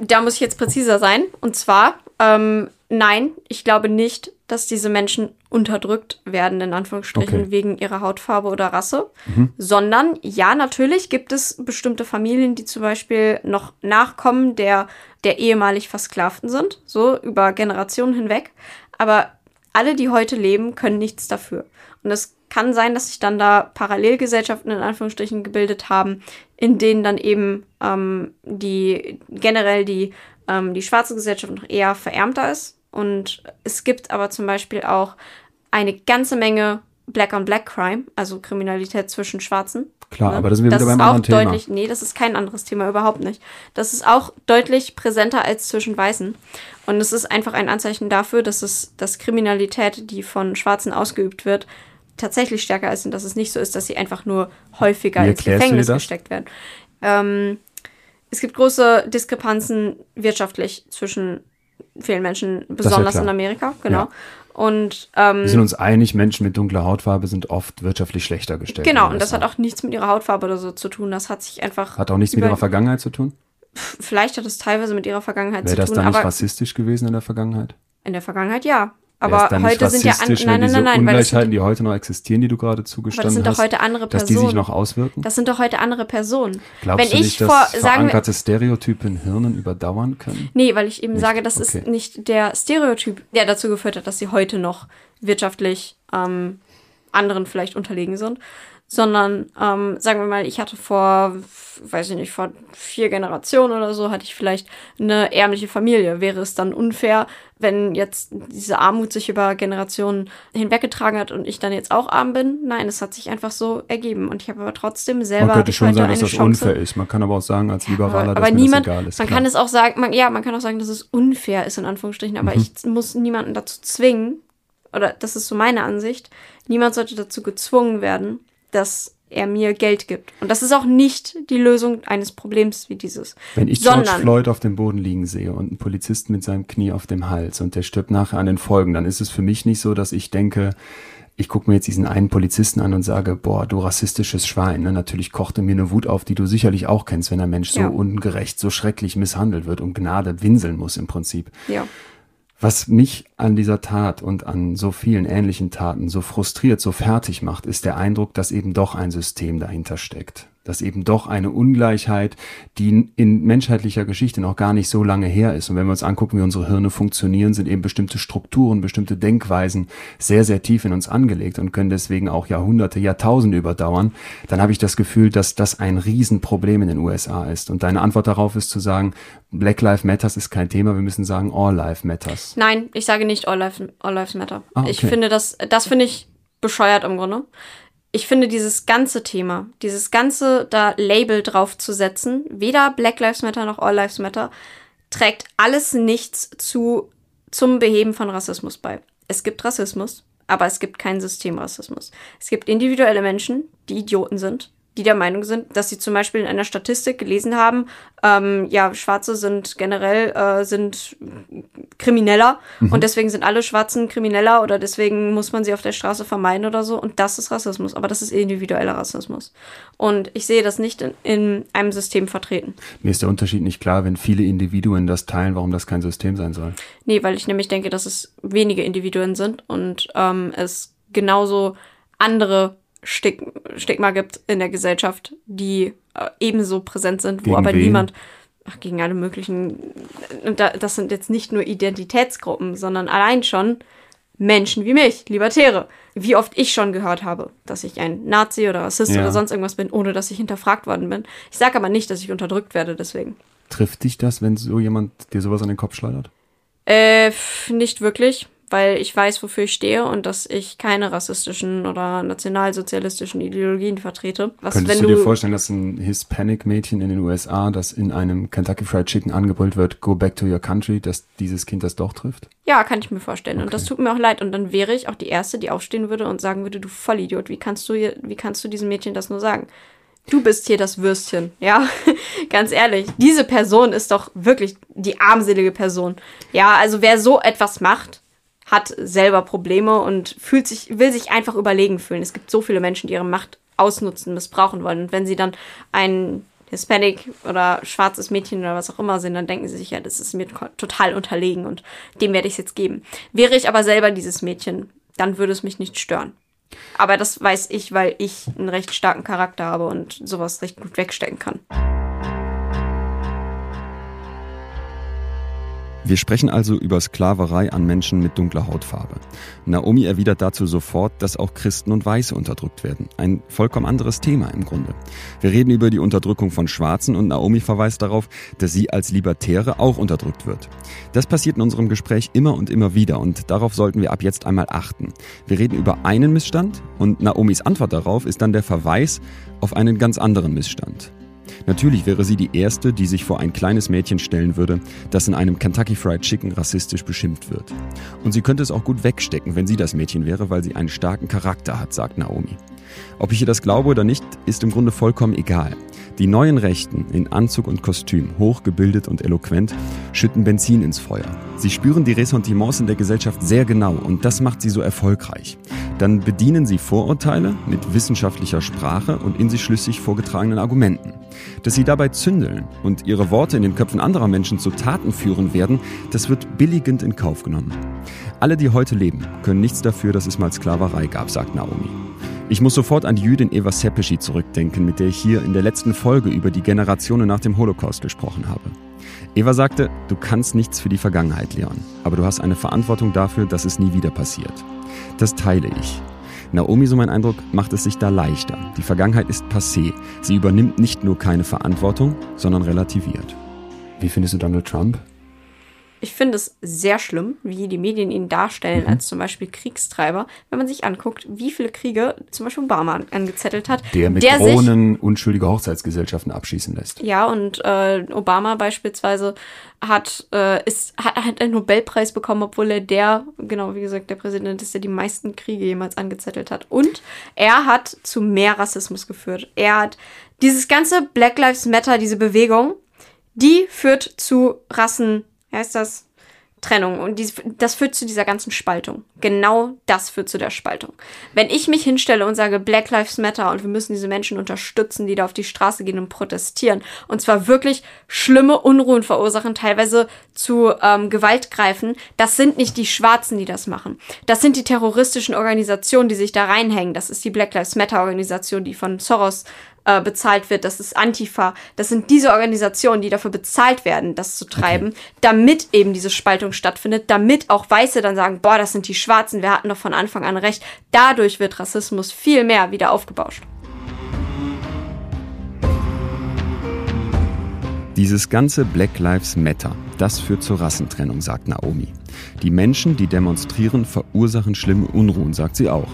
Da muss ich jetzt präziser sein. Und zwar, ähm, nein, ich glaube nicht, dass diese Menschen unterdrückt werden, in Anführungsstrichen, okay. wegen ihrer Hautfarbe oder Rasse, mhm. sondern ja, natürlich gibt es bestimmte Familien, die zum Beispiel noch Nachkommen der, der ehemalig Versklavten sind, so über Generationen hinweg. Aber alle, die heute leben, können nichts dafür. Und es kann sein, dass sich dann da Parallelgesellschaften in Anführungsstrichen gebildet haben, in denen dann eben ähm, die generell die, ähm, die schwarze Gesellschaft noch eher verärmter ist. Und es gibt aber zum Beispiel auch eine ganze Menge Black-on-Black-Crime, also Kriminalität zwischen Schwarzen. Klar, ne? aber da sind wir das wieder beim ist auch anderen deutlich, Thema. Nee, das ist kein anderes Thema, überhaupt nicht. Das ist auch deutlich präsenter als zwischen Weißen. Und es ist einfach ein Anzeichen dafür, dass es, dass Kriminalität, die von Schwarzen ausgeübt wird, tatsächlich stärker ist und dass es nicht so ist, dass sie einfach nur häufiger ins Gefängnis das? gesteckt werden. Ähm, es gibt große Diskrepanzen wirtschaftlich zwischen vielen Menschen, besonders klar. in Amerika, genau. Ja. Und ähm, Wir sind uns einig, Menschen mit dunkler Hautfarbe sind oft wirtschaftlich schlechter gestellt. genau, und das hat auch nichts mit ihrer Hautfarbe oder so zu tun. Das hat sich einfach. Hat auch nichts mit ihrer Vergangenheit zu tun? Vielleicht hat es teilweise mit ihrer Vergangenheit Wäre zu das tun, dann nicht rassistisch gewesen in der Vergangenheit? in der Vergangenheit ja. Aber heute sind ja an, rassistisch, nein, nein, nein, nein, das Ungleichheiten, sind, die heute noch existieren, die du gerade aber das zugestanden sind doch hast, heute andere dass die sich Personen. noch auswirken? Das sind doch heute andere Personen. Glaubst Wenn du ich nicht, vor, dass verankerte Stereotype in Hirnen überdauern können? Nee, weil ich eben Nicht? sage, das Okay. ist nicht der Stereotyp, der dazu geführt hat, dass sie heute noch wirtschaftlich ähm, anderen vielleicht unterlegen sind, sondern ähm, sagen wir mal, ich hatte vor, weiß ich nicht, vor vier Generationen oder so, hatte ich vielleicht eine ärmliche Familie. Wäre es dann unfair, wenn jetzt diese Armut sich über Generationen hinweggetragen hat und ich dann jetzt auch arm bin? Nein, es hat sich einfach so ergeben und ich habe aber trotzdem selber Man könnte schon heute sagen, dass das Chance. unfair ist. Man kann aber auch sagen, als Liberaler, Aber, dass aber mir niemand, das egal ist. man klar. kann es auch sagen, man, ja, man kann auch sagen, dass es unfair ist, in Anführungsstrichen, aber Mhm. ich muss niemanden dazu zwingen, oder das ist so meine Ansicht, niemand sollte dazu gezwungen werden, dass er mir Geld gibt. Und das ist auch nicht die Lösung eines Problems wie dieses. Wenn ich George sondern, Floyd auf dem Boden liegen sehe und einen Polizisten mit seinem Knie auf dem Hals und der stirbt nachher an den Folgen, dann ist es für mich nicht so, dass ich denke, ich gucke mir jetzt diesen einen Polizisten an und sage, boah, du rassistisches Schwein. Ne? Natürlich kochte mir eine Wut auf, die du sicherlich auch kennst, wenn ein Mensch so Ja. ungerecht, so schrecklich misshandelt wird und Gnade winseln muss im Prinzip. ja. Was mich an dieser Tat und an so vielen ähnlichen Taten so frustriert, so fertig macht, ist der Eindruck, dass eben doch ein System dahinter steckt. Dass eben doch eine Ungleichheit, die in menschheitlicher Geschichte noch gar nicht so lange her ist. Und wenn wir uns angucken, wie unsere Hirne funktionieren, sind eben bestimmte Strukturen, bestimmte Denkweisen sehr, sehr tief in uns angelegt und können deswegen auch Jahrhunderte, Jahrtausende überdauern. Dann habe ich das Gefühl, dass das ein Riesenproblem in den USA ist. Und deine Antwort darauf ist zu sagen, Black Lives Matters ist kein Thema, wir müssen sagen, All Life Matters. Nein, ich sage nicht All Lives, All Lives Matter. Ah, Ich okay. finde das, das finde ich bescheuert im Grunde. Ich finde dieses ganze Thema, dieses ganze da Label drauf zu setzen, weder Black Lives Matter noch All Lives Matter, trägt alles nichts zu, zum Beheben von Rassismus bei. Es gibt Rassismus, aber es gibt keinen Systemrassismus. Es gibt individuelle Menschen, die Idioten sind, die der Meinung sind, dass sie zum Beispiel in einer Statistik gelesen haben, ähm, ja, Schwarze sind generell äh, sind krimineller und deswegen sind alle Schwarzen krimineller oder deswegen muss man sie auf der Straße vermeiden oder so. Und das ist Rassismus, aber das ist individueller Rassismus. Und ich sehe das nicht in, in einem System vertreten. Mir ist der Unterschied nicht klar, wenn viele Individuen das teilen, warum das kein System sein soll. Nee, weil ich nämlich denke, dass es wenige Individuen sind und ähm, es genauso andere Stig Stigma gibt in der Gesellschaft, die äh, ebenso präsent sind, wo Gegen aber wen? niemand ach, gegen alle möglichen, und da, das sind jetzt nicht nur Identitätsgruppen, sondern allein schon Menschen wie mich, Libertäre. Wie oft ich schon gehört habe, dass ich ein Nazi oder Rassist Ja. oder sonst irgendwas bin, ohne dass ich hinterfragt worden bin. Ich sage aber nicht, dass ich unterdrückt werde deswegen. Trifft dich das, wenn so jemand dir sowas an den Kopf schleudert? Äh, nicht wirklich, weil ich weiß, wofür ich stehe und dass ich keine rassistischen oder nationalsozialistischen Ideologien vertrete. Was, Könntest wenn du du, dir vorstellen, dass ein Hispanic-Mädchen in den USA, das in einem Kentucky Fried Chicken angebrüllt wird, go back to your country, dass dieses Kind das doch trifft? ja, kann ich mir vorstellen. Und das Okay. tut mir auch leid. Und dann wäre ich auch die Erste, die aufstehen würde und sagen würde, du Vollidiot, wie kannst du hier, wie kannst du diesem Mädchen das nur sagen? Du bist hier das Würstchen, ja, [LAUGHS] ganz ehrlich. Diese Person ist doch wirklich die armselige Person. Ja, also wer so etwas macht, hat selber Probleme und fühlt sich, will sich einfach überlegen fühlen. Es gibt so viele Menschen, die ihre Macht ausnutzen, missbrauchen wollen. Und wenn sie dann ein Hispanic oder schwarzes Mädchen oder was auch immer sind, dann denken sie sich ja, das ist mir total unterlegen und dem werde ich es jetzt geben. Wäre ich aber selber dieses Mädchen, dann würde es mich nicht stören. Aber das weiß ich, weil ich einen recht starken Charakter habe und sowas recht gut wegstecken kann. Wir sprechen also über Sklaverei an Menschen mit dunkler Hautfarbe. Naomi erwidert dazu sofort, dass auch Christen und Weiße unterdrückt werden. Ein vollkommen anderes Thema im Grunde. Wir reden über die Unterdrückung von Schwarzen und Naomi verweist darauf, dass sie als Libertäre auch unterdrückt wird. Das passiert in unserem Gespräch immer und immer wieder und darauf sollten wir ab jetzt einmal achten. Wir reden über einen Missstand und Naomis Antwort darauf ist dann der Verweis auf einen ganz anderen Missstand. Natürlich wäre sie die Erste, die sich vor ein kleines Mädchen stellen würde, das in einem Kentucky Fried Chicken rassistisch beschimpft wird. Und sie könnte es auch gut wegstecken, wenn sie das Mädchen wäre, weil sie einen starken Charakter hat, sagt Naomi. Ob ich ihr das glaube oder nicht, ist im Grunde vollkommen egal. Die neuen Rechten in Anzug und Kostüm, hochgebildet und eloquent, schütten Benzin ins Feuer. Sie spüren die Ressentiments in der Gesellschaft sehr genau und das macht sie so erfolgreich. Dann bedienen sie Vorurteile mit wissenschaftlicher Sprache und in sich schlüssig vorgetragenen Argumenten. Dass sie dabei zündeln und ihre Worte in den Köpfen anderer Menschen zu Taten führen werden, das wird billigend in Kauf genommen. Alle, die heute leben, können nichts dafür, dass es mal Sklaverei gab, sagt Naomi. Ich muss sofort an die Jüdin Eva Sepeschi zurückdenken, mit der ich hier in der letzten Folge über die Generationen nach dem Holocaust gesprochen habe. Eva sagte, du kannst nichts für die Vergangenheit lernen, aber du hast eine Verantwortung dafür, dass es nie wieder passiert. Das teile ich. Naomi, so mein Eindruck, macht es sich da leichter. Die Vergangenheit ist passé. Sie übernimmt nicht nur keine Verantwortung, sondern relativiert. Wie findest du Donald Trump? Ich finde es sehr schlimm, wie die Medien ihn darstellen mhm. als zum Beispiel Kriegstreiber, wenn man sich anguckt, wie viele Kriege zum Beispiel Obama angezettelt hat. Der mit der Drohnen sich, unschuldige Hochzeitsgesellschaften abschießen lässt. Ja, und äh, Obama beispielsweise hat, äh, ist, hat, hat einen Nobelpreis bekommen, obwohl er der, genau wie gesagt, der Präsident ist, der die meisten Kriege jemals angezettelt hat. Und er hat zu mehr Rassismus geführt. Er hat dieses ganze Black Lives Matter, diese Bewegung, die führt zu Rassen heißt das, Trennung. Und dies, das führt zu dieser ganzen Spaltung. Genau das führt zu der Spaltung. Wenn ich mich hinstelle und sage, Black Lives Matter und wir müssen diese Menschen unterstützen, die da auf die Straße gehen und protestieren, und zwar wirklich schlimme Unruhen verursachen, teilweise zu ähm, Gewalt greifen, das sind nicht die Schwarzen, die das machen. Das sind die terroristischen Organisationen, die sich da reinhängen. Das ist die Black Lives Matter Organisation, die von Soros äh, bezahlt wird, das ist Antifa. Das sind diese Organisationen, die dafür bezahlt werden, das zu treiben, okay. damit eben diese Spaltung stattfindet, damit auch Weiße dann sagen, boah, das sind die Schwarzen, wir hatten doch von Anfang an recht. Dadurch wird Rassismus viel mehr wieder aufgebauscht. Dieses ganze Black Lives Matter, das führt zur Rassentrennung, sagt Naomi. Die Menschen, die demonstrieren, verursachen schlimme Unruhen, sagt sie auch.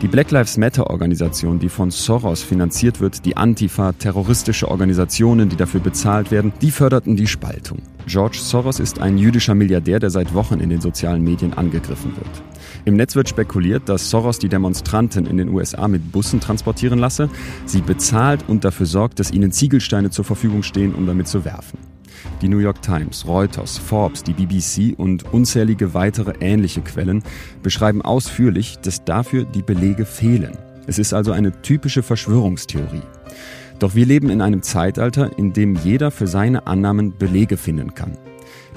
Die Black Lives Matter Organisation, die von Soros finanziert wird, die Antifa, terroristische Organisationen, die dafür bezahlt werden, die förderten die Spaltung. George Soros ist ein jüdischer Milliardär, der seit Wochen in den sozialen Medien angegriffen wird. Im Netz wird spekuliert, dass Soros die Demonstranten in den USA mit Bussen transportieren lasse, sie bezahlt und dafür sorgt, dass ihnen Ziegelsteine zur Verfügung stehen, um damit zu werfen. Die New York Times, Reuters, Forbes, die BBC und unzählige weitere ähnliche Quellen beschreiben ausführlich, dass dafür die Belege fehlen. Es ist also eine typische Verschwörungstheorie. Doch wir leben in einem Zeitalter, in dem jeder für seine Annahmen Belege finden kann.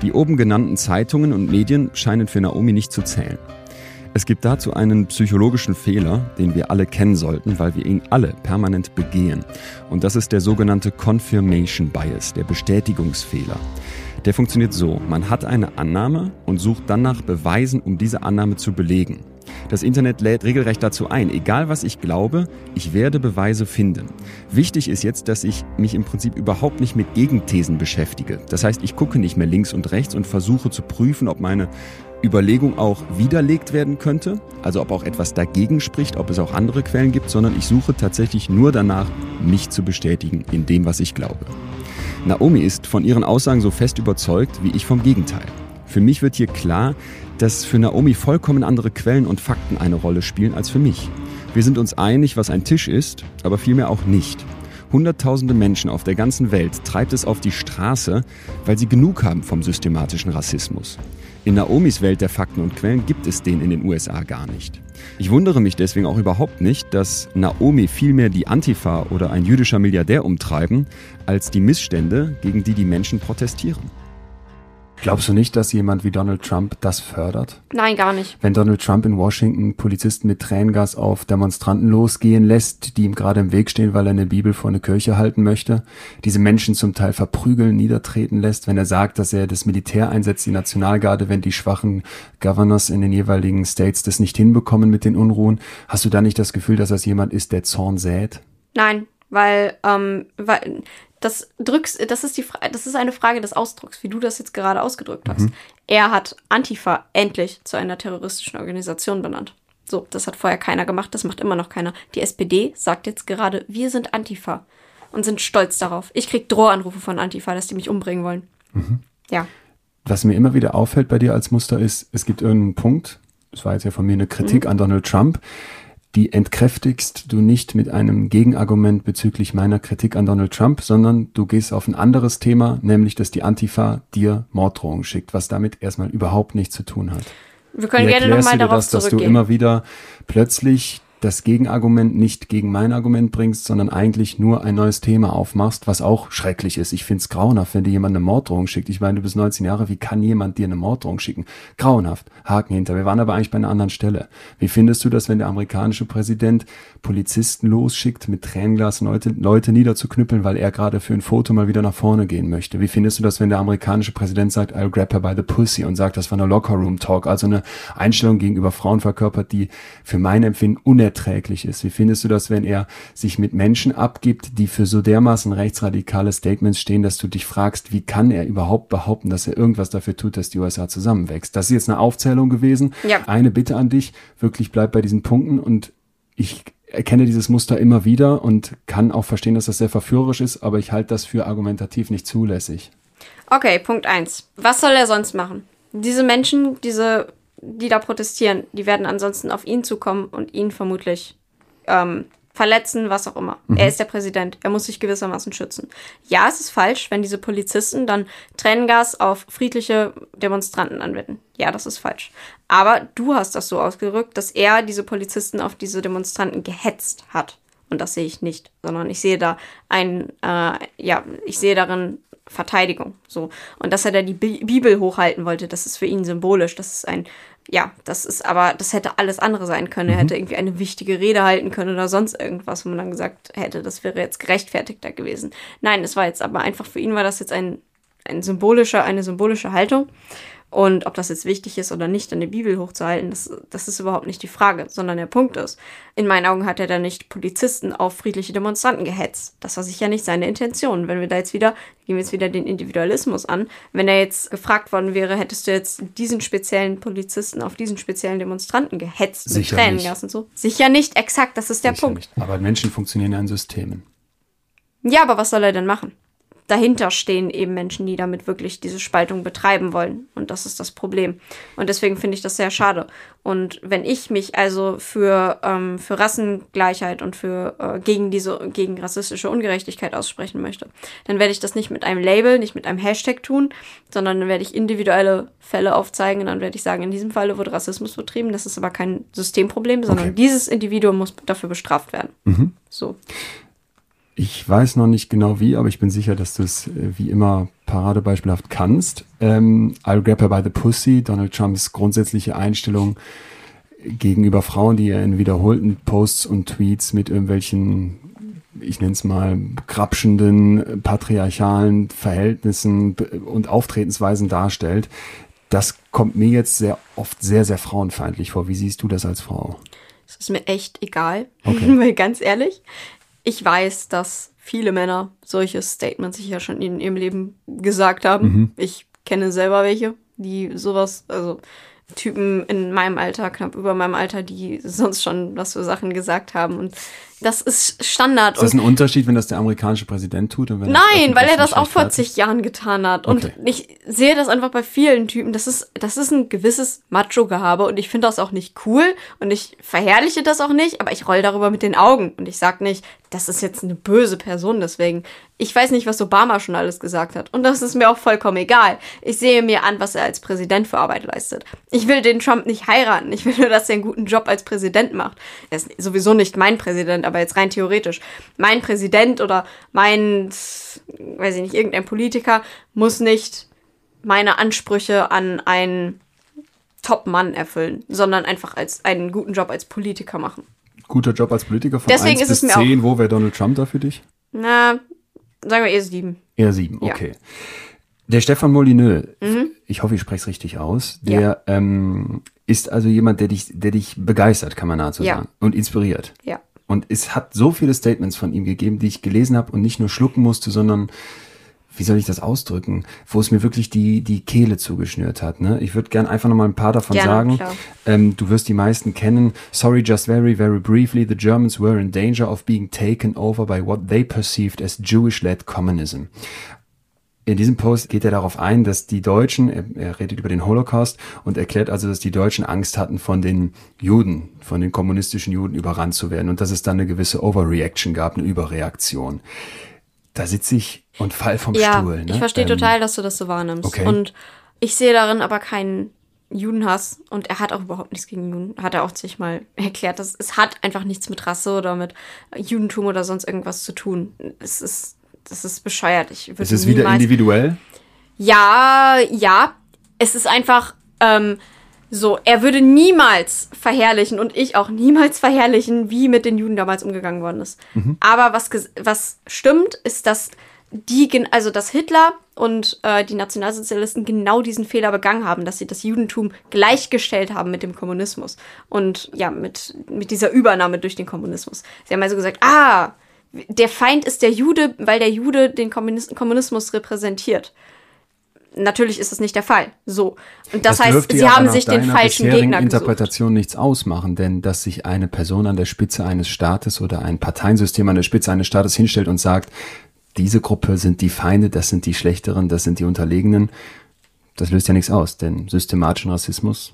Die oben genannten Zeitungen und Medien scheinen für Naomi nicht zu zählen. Es gibt dazu einen psychologischen Fehler, den wir alle kennen sollten, weil wir ihn alle permanent begehen. Und das ist der sogenannte Confirmation Bias, der Bestätigungsfehler. Der funktioniert so, man hat eine Annahme und sucht dann nach Beweisen, um diese Annahme zu belegen. Das Internet lädt regelrecht dazu ein, egal was ich glaube, ich werde Beweise finden. Wichtig ist jetzt, dass ich mich im Prinzip überhaupt nicht mit Gegenthesen beschäftige. Das heißt, ich gucke nicht mehr links und rechts und versuche zu prüfen, ob meine Überlegung auch widerlegt werden könnte, also ob auch etwas dagegen spricht, ob es auch andere Quellen gibt, sondern ich suche tatsächlich nur danach, mich zu bestätigen in dem, was ich glaube. Naomi ist von ihren Aussagen so fest überzeugt wie ich vom Gegenteil. Für mich wird hier klar, dass für Naomi vollkommen andere Quellen und Fakten eine Rolle spielen als für mich. Wir sind uns einig, was ein Tisch ist, aber vielmehr auch nicht. Hunderttausende Menschen auf der ganzen Welt treibt es auf die Straße, weil sie genug haben vom systematischen Rassismus. In Naomis Welt der Fakten und Quellen gibt es den in den USA gar nicht. Ich wundere mich deswegen auch überhaupt nicht, dass Naomi vielmehr die Antifa oder ein jüdischer Milliardär umtreiben, als die Missstände, gegen die die Menschen protestieren. Glaubst du nicht, dass jemand wie Donald Trump das fördert? Nein, gar nicht. Wenn Donald Trump in Washington Polizisten mit Tränengas auf Demonstranten losgehen lässt, die ihm gerade im Weg stehen, weil er eine Bibel vor eine Kirche halten möchte, diese Menschen zum Teil verprügeln, niedertreten lässt, wenn er sagt, dass er das Militär einsetzt, die Nationalgarde, wenn die schwachen Governors in den jeweiligen States das nicht hinbekommen mit den Unruhen, hast du da nicht das Gefühl, dass das jemand ist, der Zorn sät? Nein, weil, ähm, weil das drückst, das ist die das ist eine Frage des Ausdrucks, wie du das jetzt gerade ausgedrückt hast. Mhm. Er hat Antifa endlich zu einer terroristischen Organisation benannt. So, das hat vorher keiner gemacht, das macht immer noch keiner. Die SPD sagt jetzt gerade, wir sind Antifa und sind stolz darauf. Ich krieg Drohanrufe von Antifa, dass die mich umbringen wollen. Mhm. Ja. Was mir immer wieder auffällt bei dir als Muster ist, es gibt irgendeinen Punkt, das war jetzt ja von mir eine Kritik mhm. an Donald Trump, die entkräftigst du nicht mit einem Gegenargument bezüglich meiner Kritik an Donald Trump, sondern du gehst auf ein anderes Thema, nämlich dass die Antifa dir Morddrohungen schickt, was damit erstmal überhaupt nichts zu tun hat. Wir können Wie gerne nochmal darauf das, dass du immer wieder plötzlich das Gegenargument nicht gegen mein Argument bringst, sondern eigentlich nur ein neues Thema aufmachst, was auch schrecklich ist. Ich find's grauenhaft, wenn dir jemand eine Morddrohung schickt. Ich meine, du bist 19 Jahre, wie kann jemand dir eine Morddrohung schicken? Grauenhaft. Haken hinter. Wir waren aber eigentlich bei einer anderen Stelle. Wie findest du das, wenn der amerikanische Präsident Polizisten losschickt, mit Tränenglas Leute, Leute niederzuknüppeln, weil er gerade für ein Foto mal wieder nach vorne gehen möchte? Wie findest du das, wenn der amerikanische Präsident sagt, I'll grab her by the pussy und sagt, das war eine Locker Room Talk, also eine Einstellung gegenüber Frauen verkörpert, die für mein Empfinden unerträglich ist? Wie findest du das, wenn er sich mit Menschen abgibt, die für so dermaßen rechtsradikale Statements stehen, dass du dich fragst, wie kann er überhaupt behaupten, dass er irgendwas dafür tut, dass die USA zusammenwächst? Das ist jetzt eine Aufzählung gewesen. Ja. Eine Bitte an dich, wirklich bleib bei diesen Punkten und ich erkenne dieses Muster immer wieder und kann auch verstehen, dass das sehr verführerisch ist, aber ich halte das für argumentativ nicht zulässig. Okay, Punkt eins. Was soll er sonst machen? Diese Menschen, diese, die da protestieren, die werden ansonsten auf ihn zukommen und ihn vermutlich ähm, verletzen, was auch immer. Mhm. Er ist der Präsident. Er muss sich gewissermaßen schützen. Ja, es ist falsch, wenn diese Polizisten dann Tränengas auf friedliche Demonstranten anwenden. Ja, das ist falsch. Aber du hast das so ausgerückt, dass er diese Polizisten auf diese Demonstranten gehetzt hat. Und das sehe ich nicht, sondern ich sehe da ein, äh, ja, ich sehe darin Verteidigung. So. Und dass er da die Bibel hochhalten wollte, das ist für ihn symbolisch. Das ist ein ja, das ist aber, das hätte alles andere sein können. Er mhm. hätte irgendwie eine wichtige Rede halten können oder sonst irgendwas, wo man dann gesagt hätte, das wäre jetzt gerechtfertigter gewesen. Nein, es war jetzt aber einfach für ihn war das jetzt ein, ein symbolischer, eine symbolische Haltung. Und ob das jetzt wichtig ist oder nicht, eine Bibel hochzuhalten, das, das ist überhaupt nicht die Frage, sondern der Punkt ist, in meinen Augen hat er da nicht Polizisten auf friedliche Demonstranten gehetzt. Das war sicher nicht seine Intention. Wenn wir da jetzt wieder, gehen wir jetzt wieder den Individualismus an, wenn er jetzt gefragt worden wäre, hättest du jetzt diesen speziellen Polizisten auf diesen speziellen Demonstranten gehetzt sicher mit Tränengas und so? Sicher nicht, exakt, das ist der sicher Punkt. Nicht. Aber Menschen funktionieren ja in Systemen. Ja, aber was soll er denn machen? Dahinter stehen eben Menschen, die damit wirklich diese Spaltung betreiben wollen. Und das ist das Problem. Und deswegen finde ich das sehr schade. Und wenn ich mich also für, ähm, für Rassengleichheit und für äh, gegen diese, gegen rassistische Ungerechtigkeit aussprechen möchte, dann werde ich das nicht mit einem Label, nicht mit einem Hashtag tun, sondern dann werde ich individuelle Fälle aufzeigen und dann werde ich sagen, in diesem Falle wurde Rassismus betrieben. Das ist aber kein Systemproblem, sondern okay. dieses Individuum muss dafür bestraft werden. Mhm. So. Ich weiß noch nicht genau wie, aber ich bin sicher, dass du es äh, wie immer paradebeispielhaft kannst. Ähm, I'll grab her by the pussy, Donald Trumps grundsätzliche Einstellung gegenüber Frauen, die er in wiederholten Posts und Tweets mit irgendwelchen, ich nenne es mal, krapschenden, patriarchalen Verhältnissen und Auftretensweisen darstellt. Das kommt mir jetzt sehr oft sehr, sehr frauenfeindlich vor. Wie siehst du das als Frau? Das ist mir echt egal, okay. [LAUGHS] weil ganz ehrlich, ich weiß, dass viele Männer solche Statements sich ja schon in ihrem Leben gesagt haben. Mhm. Ich kenne selber welche, die sowas, also Typen in meinem Alter, knapp über meinem Alter, die sonst schon was für Sachen gesagt haben. Und das ist Standard. Ist das ein Unterschied, wenn das der amerikanische Präsident tut? Nein, weil er das auch vor zig Jahren getan hat. Und okay. ich sehe das einfach bei vielen Typen. Das ist, das ist ein gewisses Macho-Gehabe und ich finde das auch nicht cool und ich verherrliche das auch nicht, aber ich roll darüber mit den Augen und ich sag nicht, das ist jetzt eine böse Person deswegen. Ich weiß nicht, was Obama schon alles gesagt hat und das ist mir auch vollkommen egal. Ich sehe mir an, was er als Präsident für Arbeit leistet. Ich will den Trump nicht heiraten. Ich will nur, dass er einen guten Job als Präsident macht. Er ist sowieso nicht mein Präsident, aber jetzt rein theoretisch. Mein Präsident oder mein, weiß ich nicht, irgendein Politiker muss nicht meine Ansprüche an einen Top-Mann erfüllen, sondern einfach als einen guten Job als Politiker machen. Guter Job als Politiker von Deswegen 1 ist bis es mir 10. Wo wäre Donald Trump da für dich? Na, sagen wir eher sieben. Eher 7, Ja. okay. Der Stefan Molyneux, Mhm. ich hoffe, ich spreche es richtig aus, der ähm, ist also jemand, der dich, der dich begeistert, kann man nahezu Ja. sagen, und inspiriert. Ja. Und es hat so viele Statements von ihm gegeben, die ich gelesen habe und nicht nur schlucken musste, sondern wie soll ich das ausdrücken, wo es mir wirklich die, die Kehle zugeschnürt hat. Ne? Ich würde gern einfach nochmal ein paar davon Gerne, sagen. Ähm, du wirst die meisten kennen. Sorry, just very, very briefly, the Germans were in danger of being taken over by what they perceived as Jewish-led communism. In diesem Post geht er darauf ein, dass die Deutschen, er, er redet über den Holocaust und erklärt also, dass die Deutschen Angst hatten, von den Juden, von den kommunistischen Juden überrannt zu werden und dass es dann eine gewisse Overreaction gab, eine Überreaktion. Da sitze ich und fall vom Ja, Stuhl. Ne? ich verstehe Ähm, total, dass du das so wahrnimmst. okay. Und ich sehe darin aber keinen Judenhass und er hat auch überhaupt nichts gegen Juden. Hat er auch sich mal erklärt. dass es hat einfach nichts mit Rasse oder mit Judentum oder sonst irgendwas zu tun. Es ist, das ist bescheuert. Ich würde Es ist wieder individuell. Ja, ja. Es ist einfach ähm, so, er würde niemals verherrlichen und ich auch niemals verherrlichen, wie mit den Juden damals umgegangen worden ist. Aber was, was stimmt, ist, dass die, also dass Hitler und äh, die Nationalsozialisten genau diesen Fehler begangen haben, dass sie das Judentum gleichgestellt haben mit dem Kommunismus und ja, mit, mit dieser Übernahme durch den Kommunismus. Sie haben also gesagt, ah, der Feind ist der Jude, weil der Jude den Kommunis Kommunismus repräsentiert. Natürlich ist das nicht der Fall. So. Und das, heißt, dürfte sie haben sich den falschen Gegner gesucht. Interpretation nichts ausmachen, denn dass sich eine Person an der Spitze eines Staates oder ein Parteiensystem an der Spitze eines Staates hinstellt und sagt, diese Gruppe sind die Feinde, das sind die Schlechteren, das sind die Unterlegenen, das löst ja nichts aus, denn systematischen Rassismus,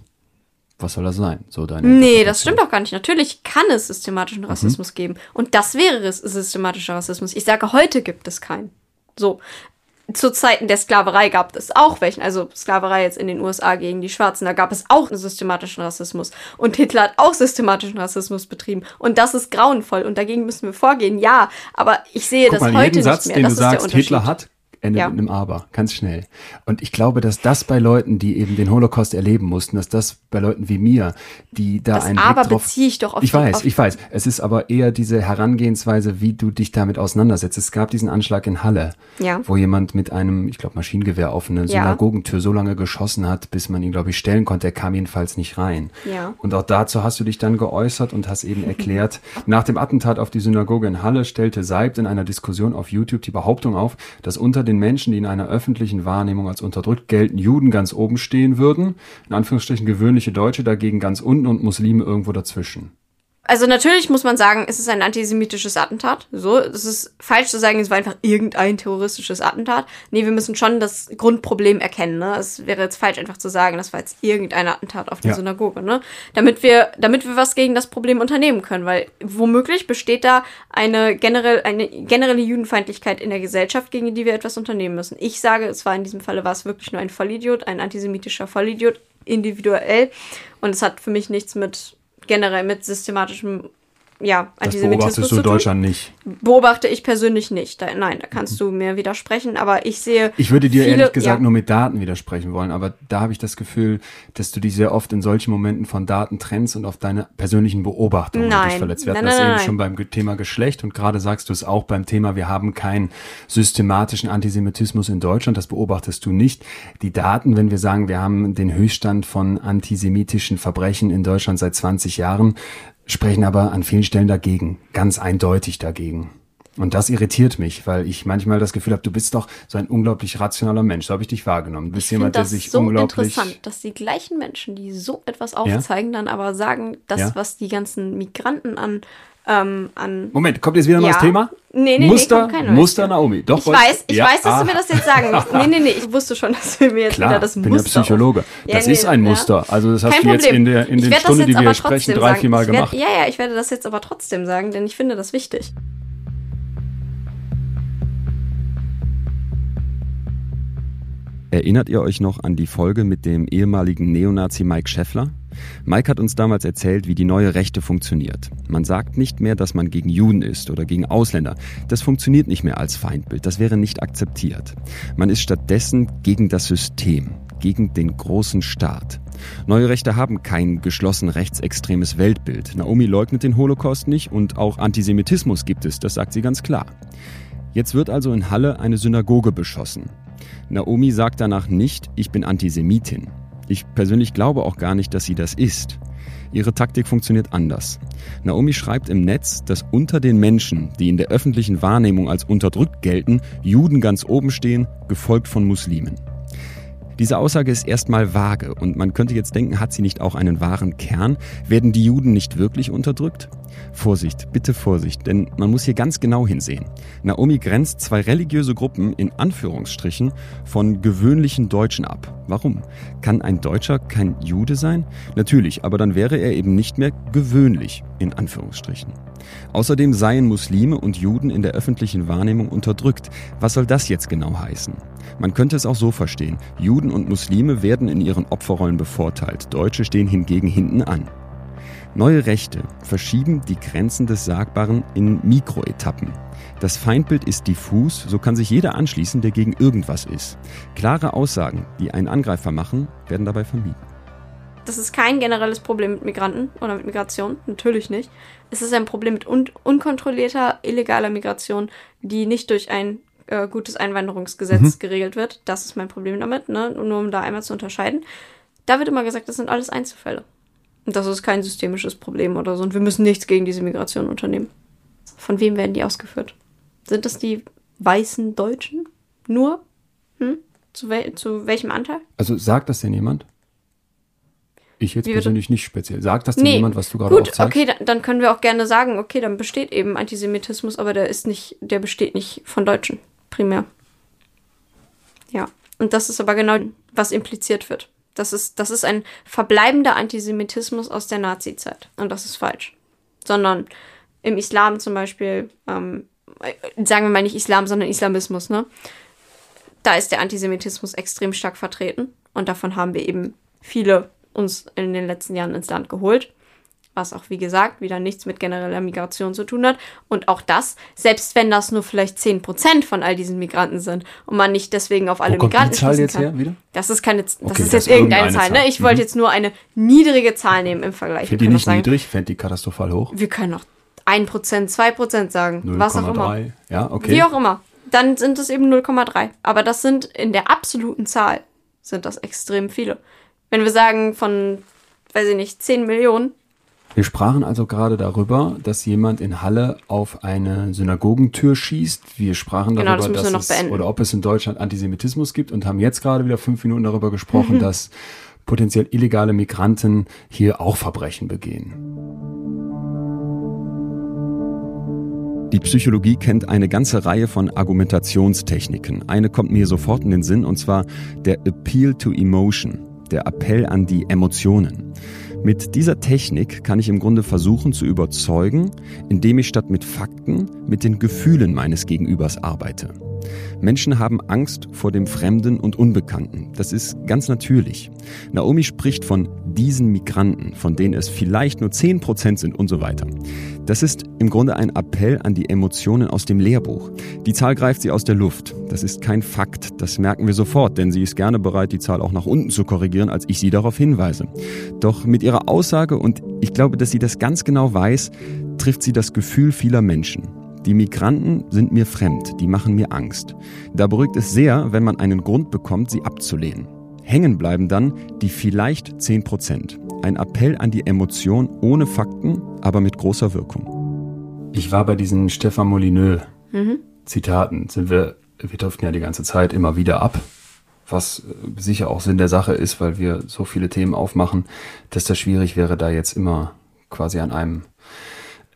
was soll das sein? So deine Nee, das stimmt doch gar nicht. Natürlich kann es Mhm. systematischen Rassismus geben. Und das wäre es- systematischer Rassismus. Ich sage, heute gibt es keinen. So. Zu Zeiten der Sklaverei gab es auch welchen. Also Sklaverei jetzt in den USA gegen die Schwarzen. Da gab es auch einen systematischen Rassismus. Und Hitler hat auch systematischen Rassismus betrieben. Und das ist grauenvoll. Und dagegen müssen wir vorgehen. Ja, aber ich sehe Guck das mal, heute jeden Satz, nicht mehr. den das du sagst. Hitler hat, endet Ja. mit einem Aber, ganz schnell. Und ich glaube, dass das bei Leuten, die eben den Holocaust erleben mussten, dass das bei Leuten wie mir, die da Das einen Aber Blick drauf, beziehe ich doch auf Ich weiß, auf- ich weiß. Es ist aber eher diese Herangehensweise, wie du dich damit auseinandersetzt. Es gab diesen Anschlag in Halle, Ja. wo jemand mit einem, ich glaube, Maschinengewehr auf eine. Synagogentür so lange geschossen hat, bis man ihn, glaube ich, stellen konnte. Er kam jedenfalls nicht rein. Ja. Und auch dazu hast du dich dann geäußert und hast eben erklärt, [LAUGHS] nach dem Attentat auf die Synagoge in Halle stellte Seibt in einer Diskussion auf YouTube die Behauptung auf, dass unter den Menschen, die in einer öffentlichen Wahrnehmung als unterdrückt gelten, Juden ganz oben stehen würden, in Anführungsstrichen gewöhnliche Deutsche dagegen ganz unten und Muslime irgendwo dazwischen. Also natürlich muss man sagen, es ist ein antisemitisches Attentat. So, es ist falsch zu sagen, es war einfach irgendein terroristisches Attentat. Nee, wir müssen schon das Grundproblem erkennen. Ne? Es wäre jetzt falsch, einfach zu sagen, das war jetzt irgendein Attentat auf die Ja. Synagoge. Ne? Damit wir, damit wir was gegen das Problem unternehmen können, weil womöglich besteht da eine generell eine generelle Judenfeindlichkeit in der Gesellschaft, gegen die wir etwas unternehmen müssen. Ich sage, es war in diesem Falle war es wirklich nur ein Vollidiot, ein antisemitischer Vollidiot, individuell. Und es hat für mich nichts mit generell mit systematischem ja, Das Antisemitismus beobachtest du in. Deutschland nicht. Beobachte ich persönlich nicht. Da, nein, da kannst du mir widersprechen, aber ich sehe. Ich würde dir viele, ehrlich gesagt ja, nur mit Daten widersprechen wollen, aber da habe ich das Gefühl, dass du dich sehr oft in solchen Momenten von Daten trennst und auf deine persönlichen Beobachtungen Nein. dich verletzt. Wir hatten Nein, das nein, eben schon beim Thema Geschlecht und gerade sagst du es auch beim Thema, wir haben keinen systematischen Antisemitismus in Deutschland, das beobachtest du nicht. Die Daten, wenn wir sagen, wir haben den Höchststand von antisemitischen Verbrechen in Deutschland seit 20 Jahren, sprechen aber an vielen Stellen dagegen, ganz eindeutig dagegen. Und das irritiert mich, weil ich manchmal das Gefühl habe, du bist doch so ein unglaublich rationaler Mensch. So habe ich dich wahrgenommen. Du bist ich jemand, der sich so unglaublich. interessant, dass die gleichen Menschen, die so etwas aufzeigen, dann aber sagen, das, Ja. was die ganzen Migranten an, ähm, an Moment, kommt jetzt wieder ein neues Ja. Thema? Nee, nee, Muster, nee, Muster. Naomi. Doch, ich weiß, ich ja, weiß, dass ah, du mir das jetzt sagen musst. [LAUGHS] Nee, nee, nee, ich wusste schon, dass du mir jetzt Klar, wieder das bin ja Muster Psychologe. Ja, das nee, ist ein ja. Muster. Also das hast Kein du jetzt Problem. in der in Ich den Stunden, jetzt die wir aber hier sprechen, trotzdem drei, sagen. vier Mal Ich werd- gemacht. Ja, ja, ich werde das jetzt aber trotzdem sagen, denn ich finde das wichtig. Erinnert ihr euch noch an die Folge mit dem ehemaligen Neonazi Mike Scheffler? Mike hat uns damals erzählt, wie die neue Rechte funktioniert. Man sagt nicht mehr, dass man gegen Juden ist oder gegen Ausländer. Das funktioniert nicht mehr als Feindbild. Das wäre nicht akzeptiert. Man ist stattdessen gegen das System, gegen den großen Staat. Neue Rechte haben kein geschlossen rechtsextremes Weltbild. Naomi leugnet den Holocaust nicht und auch Antisemitismus gibt es, das sagt sie ganz klar. Jetzt wird also in Halle eine Synagoge beschossen. Naomi sagt danach nicht, ich bin Antisemitin. Ich persönlich glaube auch gar nicht, dass sie das ist. Ihre Taktik funktioniert anders. Naomi schreibt im Netz, dass unter den Menschen, die in der öffentlichen Wahrnehmung als unterdrückt gelten, Juden ganz oben stehen, gefolgt von Muslimen. Diese Aussage ist erstmal vage und man könnte jetzt denken, hat sie nicht auch einen wahren Kern? Werden die Juden nicht wirklich unterdrückt? Vorsicht, bitte Vorsicht, denn man muss hier ganz genau hinsehen. Naomi grenzt zwei religiöse Gruppen in Anführungsstrichen von gewöhnlichen Deutschen ab. Warum? Kann ein Deutscher kein Jude sein? Natürlich, aber dann wäre er eben nicht mehr gewöhnlich in Anführungsstrichen. Außerdem seien Muslime und Juden in der öffentlichen Wahrnehmung unterdrückt. Was soll das jetzt genau heißen? Man könnte es auch so verstehen. Juden und Muslime werden in ihren Opferrollen bevorteilt. Deutsche stehen hingegen hinten an. Neue Rechte verschieben die Grenzen des Sagbaren in Mikroetappen. Das Feindbild ist diffus, so kann sich jeder anschließen, der gegen irgendwas ist. Klare Aussagen, die einen Angreifer machen, werden dabei vermieden. Das ist kein generelles Problem mit Migranten oder mit Migration, natürlich nicht. Es ist ein Problem mit un unkontrollierter, illegaler Migration, die nicht durch ein äh, gutes Einwanderungsgesetz mhm. geregelt wird. Das ist mein Problem damit, ne? nur um da einmal zu unterscheiden. Da wird immer gesagt, das sind alles Einzelfälle. Das ist kein systemisches Problem oder so. Und wir müssen nichts gegen diese Migration unternehmen. Von wem werden die ausgeführt? Sind das die weißen Deutschen? Nur? Hm? Zu, wel zu welchem Anteil? Also sagt das denn jemand? Ich jetzt persönlich nicht speziell. Sagt das denn nee, jemand, was du gerade Gut, okay, dann, dann, können wir auch gerne sagen, okay, dann besteht eben Antisemitismus, aber der ist nicht, der besteht nicht von Deutschen, primär. Ja. Und das ist aber genau, was impliziert wird. Das ist, das ist ein verbleibender Antisemitismus aus der Nazi-Zeit. Und das ist falsch. Sondern im Islam zum Beispiel, ähm, sagen wir mal nicht Islam, sondern Islamismus, ne? Da ist der Antisemitismus extrem stark vertreten. Und davon haben wir eben viele uns in den letzten Jahren ins Land geholt was auch wie gesagt wieder nichts mit genereller Migration zu tun hat. Und auch das, selbst wenn das nur vielleicht 10% von all diesen Migranten sind und man nicht deswegen auf alle Wo kommt Migranten die Zahl jetzt kann. her wieder? Das ist keine, das okay, ist jetzt das irgendeine Zahl, ne? Ich mhm. wollte jetzt nur eine niedrige Zahl nehmen im Vergleich. Finde die nicht sagen, niedrig? Fände die katastrophal hoch? Wir können auch 1%, 2% sagen, 0, was auch immer. Ja, okay. Wie auch immer. Dann sind es eben 0,3. Aber das sind in der absoluten Zahl sind das extrem viele. Wenn wir sagen von, weiß ich nicht, 10 Millionen, wir sprachen also gerade darüber, dass jemand in Halle auf eine Synagogentür schießt. Wir sprachen genau, darüber, das dass es, beenden. oder ob es in Deutschland Antisemitismus gibt und haben jetzt gerade wieder fünf Minuten darüber gesprochen, mhm. dass potenziell illegale Migranten hier auch Verbrechen begehen. Die Psychologie kennt eine ganze Reihe von Argumentationstechniken. Eine kommt mir sofort in den Sinn, und zwar der Appeal to Emotion, der Appell an die Emotionen. Mit dieser Technik kann ich im Grunde versuchen zu überzeugen, indem ich statt mit Fakten mit den Gefühlen meines Gegenübers arbeite. Menschen haben Angst vor dem Fremden und Unbekannten. Das ist ganz natürlich. Naomi spricht von diesen Migranten, von denen es vielleicht nur 10% sind und so weiter. Das ist im Grunde ein Appell an die Emotionen aus dem Lehrbuch. Die Zahl greift sie aus der Luft. Das ist kein Fakt. Das merken wir sofort, denn sie ist gerne bereit, die Zahl auch nach unten zu korrigieren, als ich sie darauf hinweise. Doch mit ihrer Aussage, und ich glaube, dass sie das ganz genau weiß, trifft sie das Gefühl vieler Menschen. Die Migranten sind mir fremd, die machen mir Angst. Da beruhigt es sehr, wenn man einen Grund bekommt, sie abzulehnen. Hängen bleiben dann die vielleicht 10 Prozent. Ein Appell an die Emotion ohne Fakten, aber mit großer Wirkung. Ich war bei diesen Stefan Molyneux mhm. Zitaten, sind wir, wir durften ja die ganze Zeit immer wieder ab, was sicher auch Sinn der Sache ist, weil wir so viele Themen aufmachen, dass das schwierig wäre, da jetzt immer quasi an einem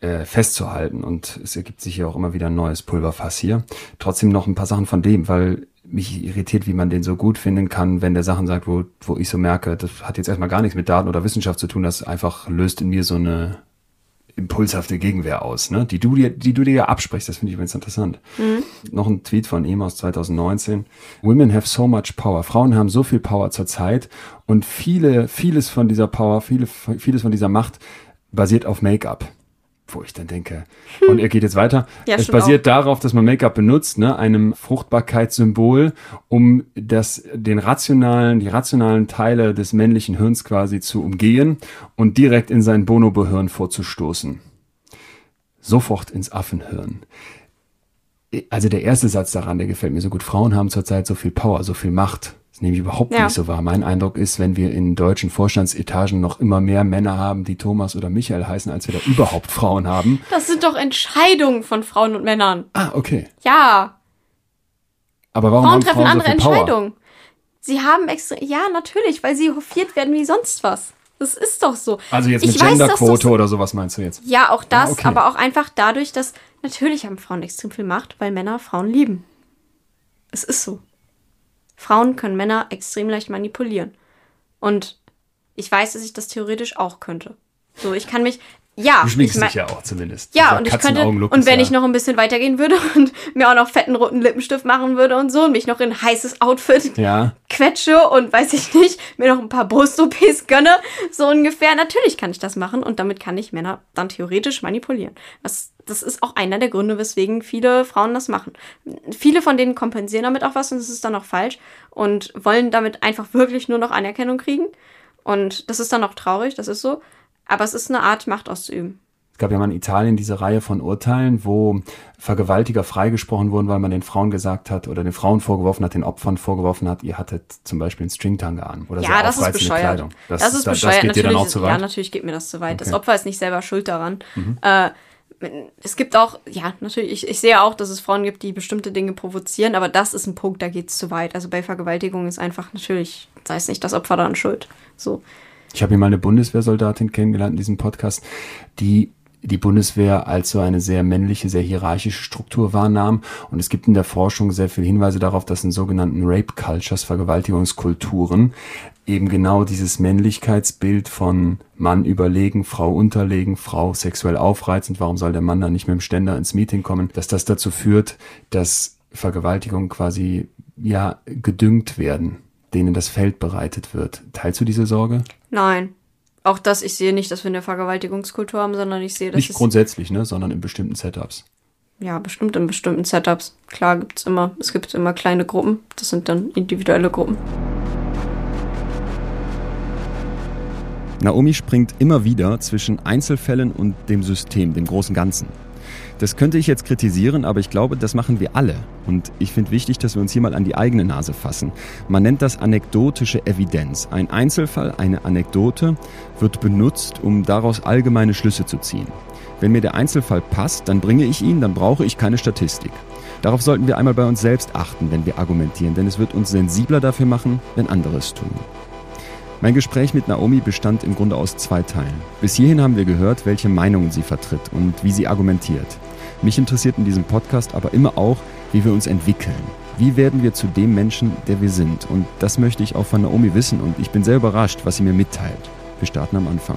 äh, festzuhalten. Und es ergibt sich ja auch immer wieder ein neues Pulverfass hier. Trotzdem noch ein paar Sachen von dem, weil mich irritiert, wie man den so gut finden kann, wenn der Sachen sagt, wo, wo ich so merke, das hat jetzt erstmal gar nichts mit Daten oder Wissenschaft zu tun, das einfach löst in mir so eine impulshafte Gegenwehr aus, ne? die, du dir, die du dir ja absprichst. Das finde ich übrigens interessant. Mhm. Noch ein Tweet von ihm aus 2019. Women have so much power. Frauen haben so viel Power zur Zeit und viele, vieles von dieser Power, viele, vieles von dieser Macht basiert auf Make-up wo ich dann denke, und er geht jetzt weiter. Ja, es basiert auch. darauf, dass man Make-up benutzt, ne, einem Fruchtbarkeitssymbol, um das, den rationalen, die rationalen Teile des männlichen Hirns quasi zu umgehen und direkt in sein Bonobo-Hirn vorzustoßen. Sofort ins Affenhirn. Also der erste Satz daran, der gefällt mir so gut. Frauen haben zurzeit so viel Power, so viel Macht. Das nehme ich überhaupt ja. nicht so wahr. Mein Eindruck ist, wenn wir in deutschen Vorstandsetagen noch immer mehr Männer haben, die Thomas oder Michael heißen, als wir da überhaupt Frauen haben. Das sind doch Entscheidungen von Frauen und Männern. Ah, okay. Ja. Aber warum Frauen treffen Frauen andere so Entscheidungen. Sie haben extra, ja, natürlich, weil sie hofiert werden wie sonst was. Das ist doch so. Also jetzt mit Genderquote oder sowas meinst du jetzt? Ja, auch das, ah, okay. aber auch einfach dadurch, dass natürlich haben Frauen extrem viel Macht, weil Männer Frauen lieben. Es ist so. Frauen können Männer extrem leicht manipulieren. Und ich weiß, dass ich das theoretisch auch könnte. So, ich kann mich, ja. Du schminkst dich ja auch zumindest. Ja, und ich könnte, und wenn ich noch ein bisschen weitergehen würde [LAUGHS] und mir auch noch fetten roten Lippenstift machen würde und so und mich noch in ein heißes Outfit ja. quetsche und weiß ich nicht, mir noch ein paar Brust-OPs gönne, so ungefähr. Natürlich kann ich das machen und damit kann ich Männer dann theoretisch manipulieren. Das, das ist auch einer der Gründe, weswegen viele Frauen das machen. Viele von denen kompensieren damit auch was und das ist dann auch falsch und wollen damit einfach wirklich nur noch Anerkennung kriegen. Und das ist dann auch traurig, das ist so. Aber es ist eine Art, Macht auszuüben. Es gab ja mal in Italien diese Reihe von Urteilen, wo Vergewaltiger freigesprochen wurden, weil man den Frauen gesagt hat oder den Frauen vorgeworfen hat, den Opfern vorgeworfen hat, ihr hattet zum Beispiel einen Stringtanga an oder ja, so das ist bescheuert. Kleidung. Das, das ist bescheuert. Das geht natürlich, dir dann auch zu weit? Ja, natürlich geht mir das zu weit. Okay. Das Opfer ist nicht selber schuld daran. Mhm. Äh, es gibt auch, ja, natürlich, ich, ich sehe auch, dass es Frauen gibt, die bestimmte Dinge provozieren, aber das ist ein Punkt, da geht es zu weit. Also bei Vergewaltigung ist einfach natürlich, sei es nicht das Opfer daran schuld. So. Ich habe hier mal eine Bundeswehrsoldatin kennengelernt in diesem Podcast, die die Bundeswehr als so eine sehr männliche, sehr hierarchische Struktur wahrnahm. Und es gibt in der Forschung sehr viele Hinweise darauf, dass in sogenannten Rape Cultures, Vergewaltigungskulturen, eben genau dieses Männlichkeitsbild von Mann überlegen, Frau unterlegen, Frau sexuell aufreizend, warum soll der Mann dann nicht mit dem Ständer ins Meeting kommen, dass das dazu führt, dass Vergewaltigungen quasi ja gedüngt werden denen das Feld bereitet wird. Teilst du diese Sorge? Nein. Auch das, ich sehe nicht, dass wir eine Vergewaltigungskultur haben, sondern ich sehe, dass Nicht grundsätzlich, ne, sondern in bestimmten Setups. Ja, bestimmt in bestimmten Setups. Klar gibt es immer, es gibt immer kleine Gruppen. Das sind dann individuelle Gruppen. Naomi springt immer wieder zwischen Einzelfällen und dem System, dem großen Ganzen. Das könnte ich jetzt kritisieren, aber ich glaube, das machen wir alle. Und ich finde wichtig, dass wir uns hier mal an die eigene Nase fassen. Man nennt das anekdotische Evidenz. Ein Einzelfall, eine Anekdote wird benutzt, um daraus allgemeine Schlüsse zu ziehen. Wenn mir der Einzelfall passt, dann bringe ich ihn, dann brauche ich keine Statistik. Darauf sollten wir einmal bei uns selbst achten, wenn wir argumentieren, denn es wird uns sensibler dafür machen, wenn andere es tun. Mein Gespräch mit Naomi bestand im Grunde aus zwei Teilen. Bis hierhin haben wir gehört, welche Meinungen sie vertritt und wie sie argumentiert. Mich interessiert in diesem Podcast aber immer auch, wie wir uns entwickeln. Wie werden wir zu dem Menschen, der wir sind? Und das möchte ich auch von Naomi wissen und ich bin sehr überrascht, was sie mir mitteilt. Wir starten am Anfang.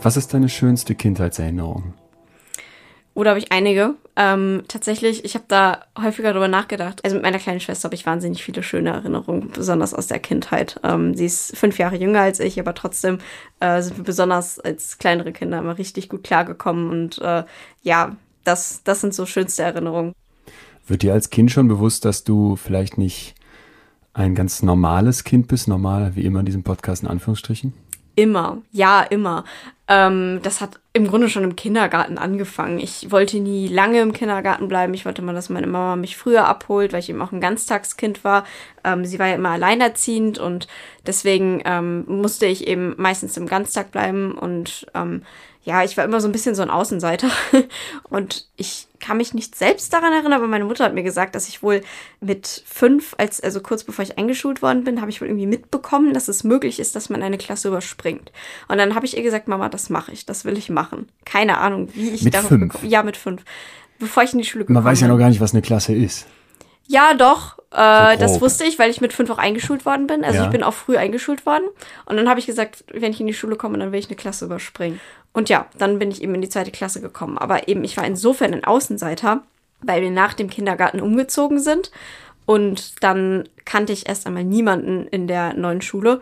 Was ist deine schönste Kindheitserinnerung? Oder habe ich einige? Ähm, tatsächlich, ich habe da häufiger drüber nachgedacht. Also mit meiner kleinen Schwester habe ich wahnsinnig viele schöne Erinnerungen, besonders aus der Kindheit. Ähm, sie ist fünf Jahre jünger als ich, aber trotzdem äh, sind wir besonders als kleinere Kinder immer richtig gut klargekommen. Und äh, ja, das, das sind so schönste Erinnerungen. Wird dir als Kind schon bewusst, dass du vielleicht nicht ein ganz normales Kind bist, normal wie immer in diesem Podcast in Anführungsstrichen? Immer, ja, immer. Ähm, das hat im Grunde schon im Kindergarten angefangen. Ich wollte nie lange im Kindergarten bleiben. Ich wollte mal, dass meine Mama mich früher abholt, weil ich eben auch ein Ganztagskind war. Ähm, sie war ja immer alleinerziehend und deswegen ähm, musste ich eben meistens im Ganztag bleiben und ähm, ja, ich war immer so ein bisschen so ein Außenseiter [LAUGHS] und ich kann mich nicht selbst daran erinnern, aber meine Mutter hat mir gesagt, dass ich wohl mit fünf, als, also kurz bevor ich eingeschult worden bin, habe ich wohl irgendwie mitbekommen, dass es möglich ist, dass man eine Klasse überspringt. Und dann habe ich ihr gesagt, Mama, das mache ich, das will ich machen. Keine Ahnung, wie ich mit fünf? Bekomme. Ja, mit fünf. Bevor ich in die Schule gekommen Man weiß ja noch gar nicht, was eine Klasse ist. Ja, doch. Äh, das wusste ich, weil ich mit fünf auch eingeschult worden bin. Also Ja. ich bin auch früh eingeschult worden. Und dann habe ich gesagt, wenn ich in die Schule komme, dann will ich eine Klasse überspringen. Und ja, dann bin ich eben in die zweite Klasse gekommen. Aber eben, ich war insofern ein Außenseiter, weil wir nach dem Kindergarten umgezogen sind. Und dann kannte ich erst einmal niemanden in der neuen Schule.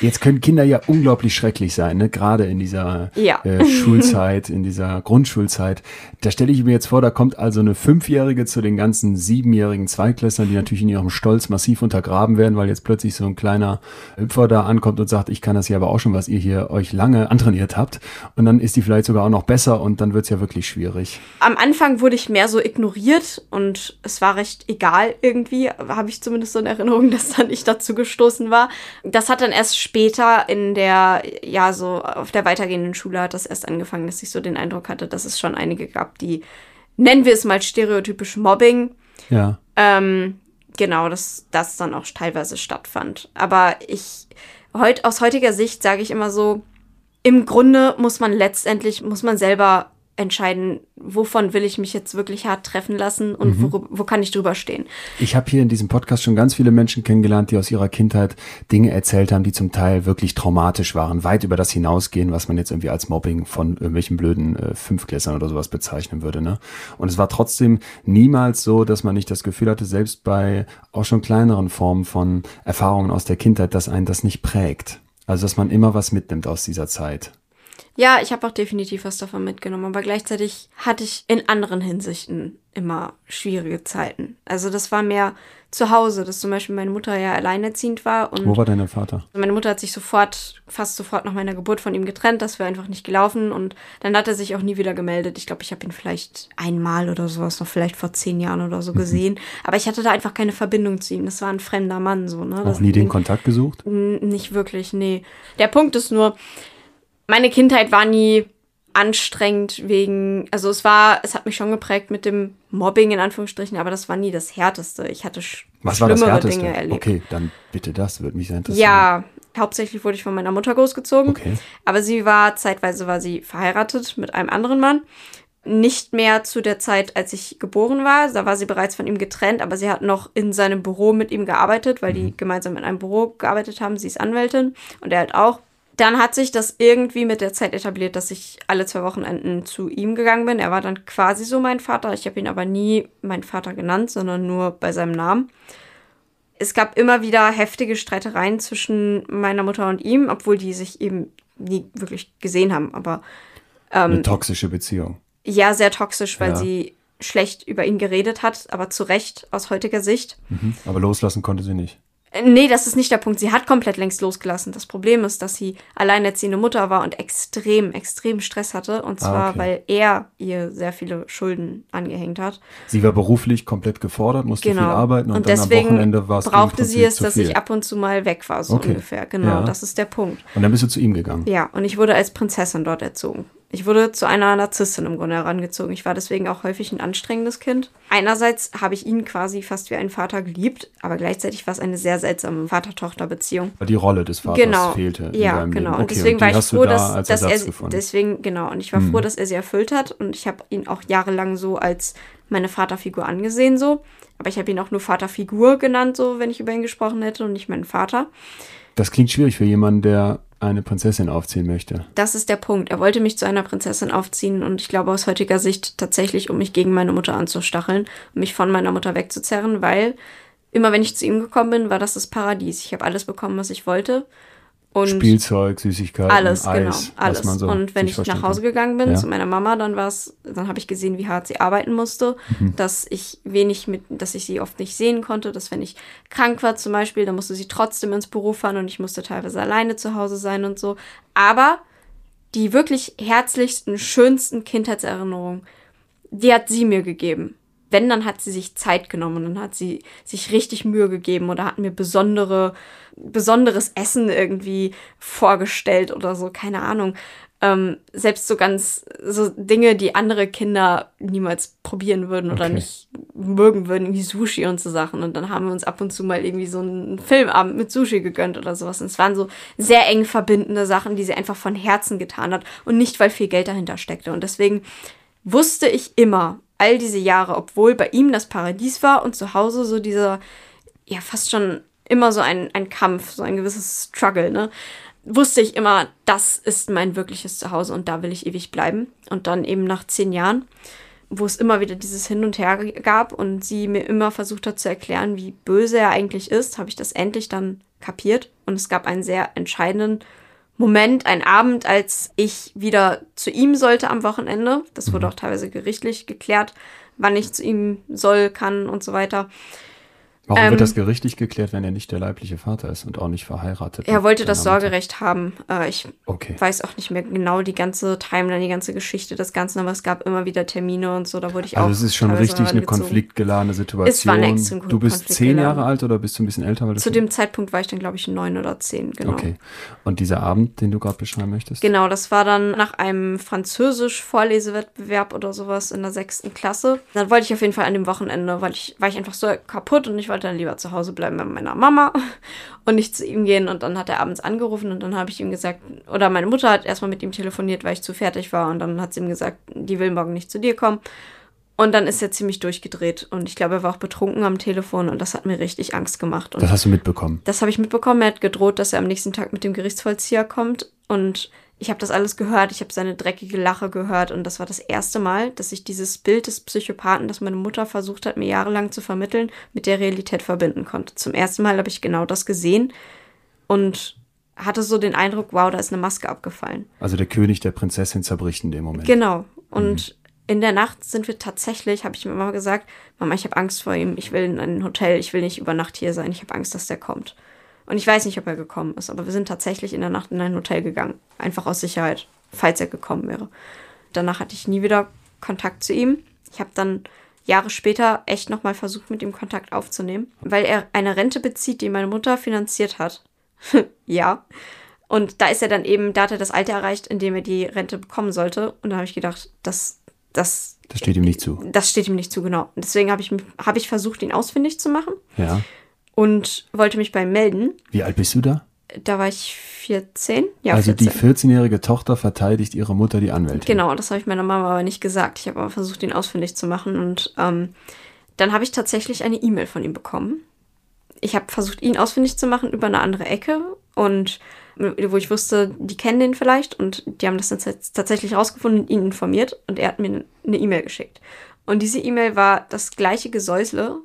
Jetzt können Kinder ja unglaublich schrecklich sein, ne? gerade in dieser Ja. äh, Schulzeit, in dieser Grundschulzeit. Da stelle ich mir jetzt vor, da kommt also eine Fünfjährige zu den ganzen siebenjährigen Zweiklässlern, die natürlich in ihrem Stolz massiv untergraben werden, weil jetzt plötzlich so ein kleiner Hüpfer da ankommt und sagt, ich kann das ja aber auch schon, was ihr hier euch lange antrainiert habt. Und dann ist die vielleicht sogar auch noch besser und dann wird's ja wirklich schwierig. Am Anfang wurde ich mehr so ignoriert und es war recht egal irgendwie, habe ich zumindest so in Erinnerung, [LAUGHS] dass dann ich dazu gestoßen war. Das hat dann erst später in der, ja, so auf der weitergehenden Schule hat das erst angefangen, dass ich so den Eindruck hatte, dass es schon einige gab, die, nennen wir es mal stereotypisch Mobbing, Ja. ähm, genau, dass das dann auch teilweise stattfand. Aber ich, heut, aus heutiger Sicht sage ich immer so, im Grunde muss man letztendlich, muss man selber entscheiden, wovon will ich mich jetzt wirklich hart treffen lassen und wo, wo kann ich drüber stehen. Ich habe hier in diesem Podcast schon ganz viele Menschen kennengelernt, die aus ihrer Kindheit Dinge erzählt haben, die zum Teil wirklich traumatisch waren, weit über das hinausgehen, was man jetzt irgendwie als Mobbing von irgendwelchen blöden äh, Fünfklässlern oder sowas bezeichnen würde. Ne? Und es war trotzdem niemals so, dass man nicht das Gefühl hatte, selbst bei auch schon kleineren Formen von Erfahrungen aus der Kindheit, dass einen das nicht prägt. Also dass man immer was mitnimmt aus dieser Zeit. Ja, ich habe auch definitiv was davon mitgenommen, aber gleichzeitig hatte ich in anderen Hinsichten immer schwierige Zeiten. Also das war mehr zu Hause, dass zum Beispiel meine Mutter ja alleinerziehend war und Wo war dein Vater? Meine Mutter hat sich sofort, fast sofort nach meiner Geburt von ihm getrennt. Das wäre einfach nicht gelaufen. Und dann hat er sich auch nie wieder gemeldet. Ich glaube, ich habe ihn vielleicht einmal oder sowas, noch vielleicht vor zehn Jahren oder Mhm. so gesehen. Aber ich hatte da einfach keine Verbindung zu ihm. Das war ein fremder Mann, so, ne? Auch Das- nie den Kontakt gesucht? Nicht wirklich, nee. Der Punkt ist nur, meine Kindheit war nie anstrengend wegen, also es war, es hat mich schon geprägt mit dem Mobbing in Anführungsstrichen, aber das war nie das Härteste. Ich hatte sch Was war das schlimmere Härteste? Dinge erlebt. Okay, dann bitte das, würde mich sehr interessieren. Ja, hauptsächlich wurde ich von meiner Mutter großgezogen. Okay. Aber sie war, zeitweise war sie verheiratet mit einem anderen Mann. Nicht mehr zu der Zeit, als ich geboren war. Da war sie bereits von ihm getrennt, aber sie hat noch in seinem Büro mit ihm gearbeitet, weil die gemeinsam in einem Büro gearbeitet haben. Sie ist Anwältin und er halt auch. Dann hat sich das irgendwie mit der Zeit etabliert, dass ich alle zwei Wochenenden zu ihm gegangen bin. Er war dann quasi so mein Vater. Ich habe ihn aber nie mein Vater genannt, sondern nur bei seinem Namen es gab immer wieder heftige Streitereien zwischen meiner Mutter und ihm, obwohl die sich eben nie wirklich gesehen haben. Aber Eine toxische Beziehung. ja, sehr toxisch, weil Ja. sie schlecht über ihn geredet hat, aber zu Recht aus heutiger Sicht. Mhm. Aber loslassen konnte sie nicht. Nee, das ist nicht der Punkt. Sie hat komplett längst losgelassen. Das Problem ist, dass sie alleinerziehende Mutter war und extrem, extrem Stress hatte. Und zwar, Ah, okay. weil er ihr sehr viele Schulden angehängt hat. Sie war beruflich komplett gefordert, musste viel Genau. arbeiten und, und dann deswegen am Wochenende war es brauchte sie es, dass viel. ich ab und zu mal weg war, so Okay. ungefähr. Genau, Ja. das ist der Punkt. Und dann bist du zu ihm gegangen. Ja, und ich wurde als Prinzessin dort erzogen. Ich wurde zu einer Narzisstin im Grunde herangezogen. Ich war deswegen auch häufig ein anstrengendes Kind. Einerseits habe ich ihn quasi fast wie einen Vater geliebt, aber gleichzeitig war es eine sehr seltsame Vater-Tochter-Beziehung. Weil die Rolle des Vaters Genau. fehlte ja, genau. Leben. Und Okay, deswegen die war ich froh, da dass, dass er gefunden. deswegen genau. Und ich war froh, dass er sie erfüllt hat. Und ich habe ihn auch jahrelang so als meine Vaterfigur angesehen so. Aber ich habe ihn auch nur Vaterfigur genannt, so wenn ich über ihn gesprochen hätte und nicht meinen Vater. Das klingt schwierig für jemanden, der eine Prinzessin aufziehen möchte. Das ist der Punkt. Er wollte mich zu einer Prinzessin aufziehen und ich glaube aus heutiger Sicht tatsächlich, um mich gegen meine Mutter anzustacheln, um mich von meiner Mutter wegzuzerren, weil immer wenn ich zu ihm gekommen bin, war das das Paradies. Ich habe alles bekommen, was ich wollte. Und Spielzeug, Süßigkeiten, alles, Eis, genau, alles. so und wenn ich nach Hause gegangen bin Ja. zu meiner Mama, dann war es, dann habe ich gesehen, wie hart sie arbeiten musste, Mhm. dass ich wenig mit, dass ich sie oft nicht sehen konnte, dass wenn ich krank war zum Beispiel, dann musste sie trotzdem ins Büro fahren und ich musste teilweise alleine zu Hause sein und so. Aber die wirklich herzlichsten, schönsten Kindheitserinnerungen, die hat sie mir gegeben. Wenn, dann hat sie sich Zeit genommen und dann hat sie sich richtig Mühe gegeben oder hat mir besondere, besonderes Essen irgendwie vorgestellt oder so, keine Ahnung. Ähm, selbst so ganz, so Dinge, die andere Kinder niemals probieren würden oder Okay. nicht mögen würden, wie Sushi und so Sachen. Und dann haben wir uns ab und zu mal irgendwie so einen Filmabend mit Sushi gegönnt oder sowas. Und es waren so sehr eng verbindende Sachen, die sie einfach von Herzen getan hat und nicht, weil viel Geld dahinter steckte. Und deswegen wusste ich immer, all diese Jahre, obwohl bei ihm das Paradies war und zu Hause so dieser, ja, fast schon immer so ein, ein Kampf, so ein gewisses Struggle, ne? Wusste ich immer, das ist mein wirkliches Zuhause und da will ich ewig bleiben. Und dann eben nach zehn Jahren, wo es immer wieder dieses Hin und Her gab und sie mir immer versucht hat zu erklären, wie böse er eigentlich ist, habe ich das endlich dann kapiert. Und es gab einen sehr entscheidenden Moment, einen Abend, als ich wieder zu ihm sollte am Wochenende. Das wurde mhm. auch teilweise gerichtlich geklärt, wann ich zu ihm soll, kann und so weiter. Warum ähm, wird das gerichtlich geklärt, wenn er nicht der leibliche Vater ist und auch nicht verheiratet? Er wollte das Sorgerecht haben. Äh, ich okay. weiß auch nicht mehr genau die ganze Timeline, die ganze Geschichte des Ganzen, aber es gab immer wieder Termine und so, da wurde ich also auch. Also es ist schon richtig eine konfliktgeladene Situation. Es war eine extrem Du bist zehn Jahre alt oder bist du ein bisschen älter? Zu dem Zeitpunkt war ich dann, glaube ich, neun oder zehn, genau. Okay. Und dieser Abend, den du gerade beschreiben möchtest? Genau, das war dann nach einem Französisch-Vorlesewettbewerb oder sowas in der sechsten Klasse. Dann wollte ich auf jeden Fall an dem Wochenende, weil ich, war ich einfach so kaputt und ich wollte dann lieber zu Hause bleiben bei meiner Mama [LAUGHS] und nicht zu ihm gehen. Und dann hat er abends angerufen und dann habe ich ihm gesagt, oder meine Mutter hat erstmal mit ihm telefoniert, weil ich zu fertig war. Und dann hat sie ihm gesagt, die will morgen nicht zu dir kommen. Und dann ist er ziemlich durchgedreht. Und ich glaube, er war auch betrunken am Telefon und das hat mir richtig Angst gemacht. Und das hast du mitbekommen? Das habe ich mitbekommen. Er hat gedroht, dass er am nächsten Tag mit dem Gerichtsvollzieher kommt. Und ich habe das alles gehört, ich habe seine dreckige Lache gehört und das war das erste Mal, dass ich dieses Bild des Psychopathen, das meine Mutter versucht hat, mir jahrelang zu vermitteln, mit der Realität verbinden konnte. Zum ersten Mal habe ich genau das gesehen und hatte so den Eindruck, wow, da ist eine Maske abgefallen. Also der König der Prinzessin zerbricht in dem Moment. Genau. Und mhm. in der Nacht sind wir tatsächlich, habe ich mir Mama gesagt, Mama, ich habe Angst vor ihm, ich will in ein Hotel, ich will nicht über Nacht hier sein, ich habe Angst, dass der kommt. Und ich weiß nicht, ob er gekommen ist, aber wir sind tatsächlich in der Nacht in ein Hotel gegangen. Einfach aus Sicherheit, falls er gekommen wäre. Danach hatte ich nie wieder Kontakt zu ihm. Ich habe dann Jahre später echt nochmal versucht, mit ihm Kontakt aufzunehmen, weil er eine Rente bezieht, die meine Mutter finanziert hat. [LAUGHS] ja. Und da ist er dann eben, da hat er das Alter erreicht, in dem er die Rente bekommen sollte. Und da habe ich gedacht, das, das. Das steht ihm nicht zu. Das steht ihm nicht zu, genau. Und deswegen habe ich, hab ich versucht, ihn ausfindig zu machen. Ja und wollte mich bei ihm melden. Wie alt bist du da? Da war ich 14. Ja, also 14. die 14-jährige Tochter verteidigt ihre Mutter, die Anwältin. Genau, das habe ich meiner Mama aber nicht gesagt. Ich habe aber versucht, ihn ausfindig zu machen. Und ähm, dann habe ich tatsächlich eine E-Mail von ihm bekommen. Ich habe versucht, ihn ausfindig zu machen über eine andere Ecke. Und wo ich wusste, die kennen den vielleicht. Und die haben das dann tatsächlich rausgefunden und ihn informiert. Und er hat mir eine E-Mail geschickt. Und diese E-Mail war das gleiche Gesäusle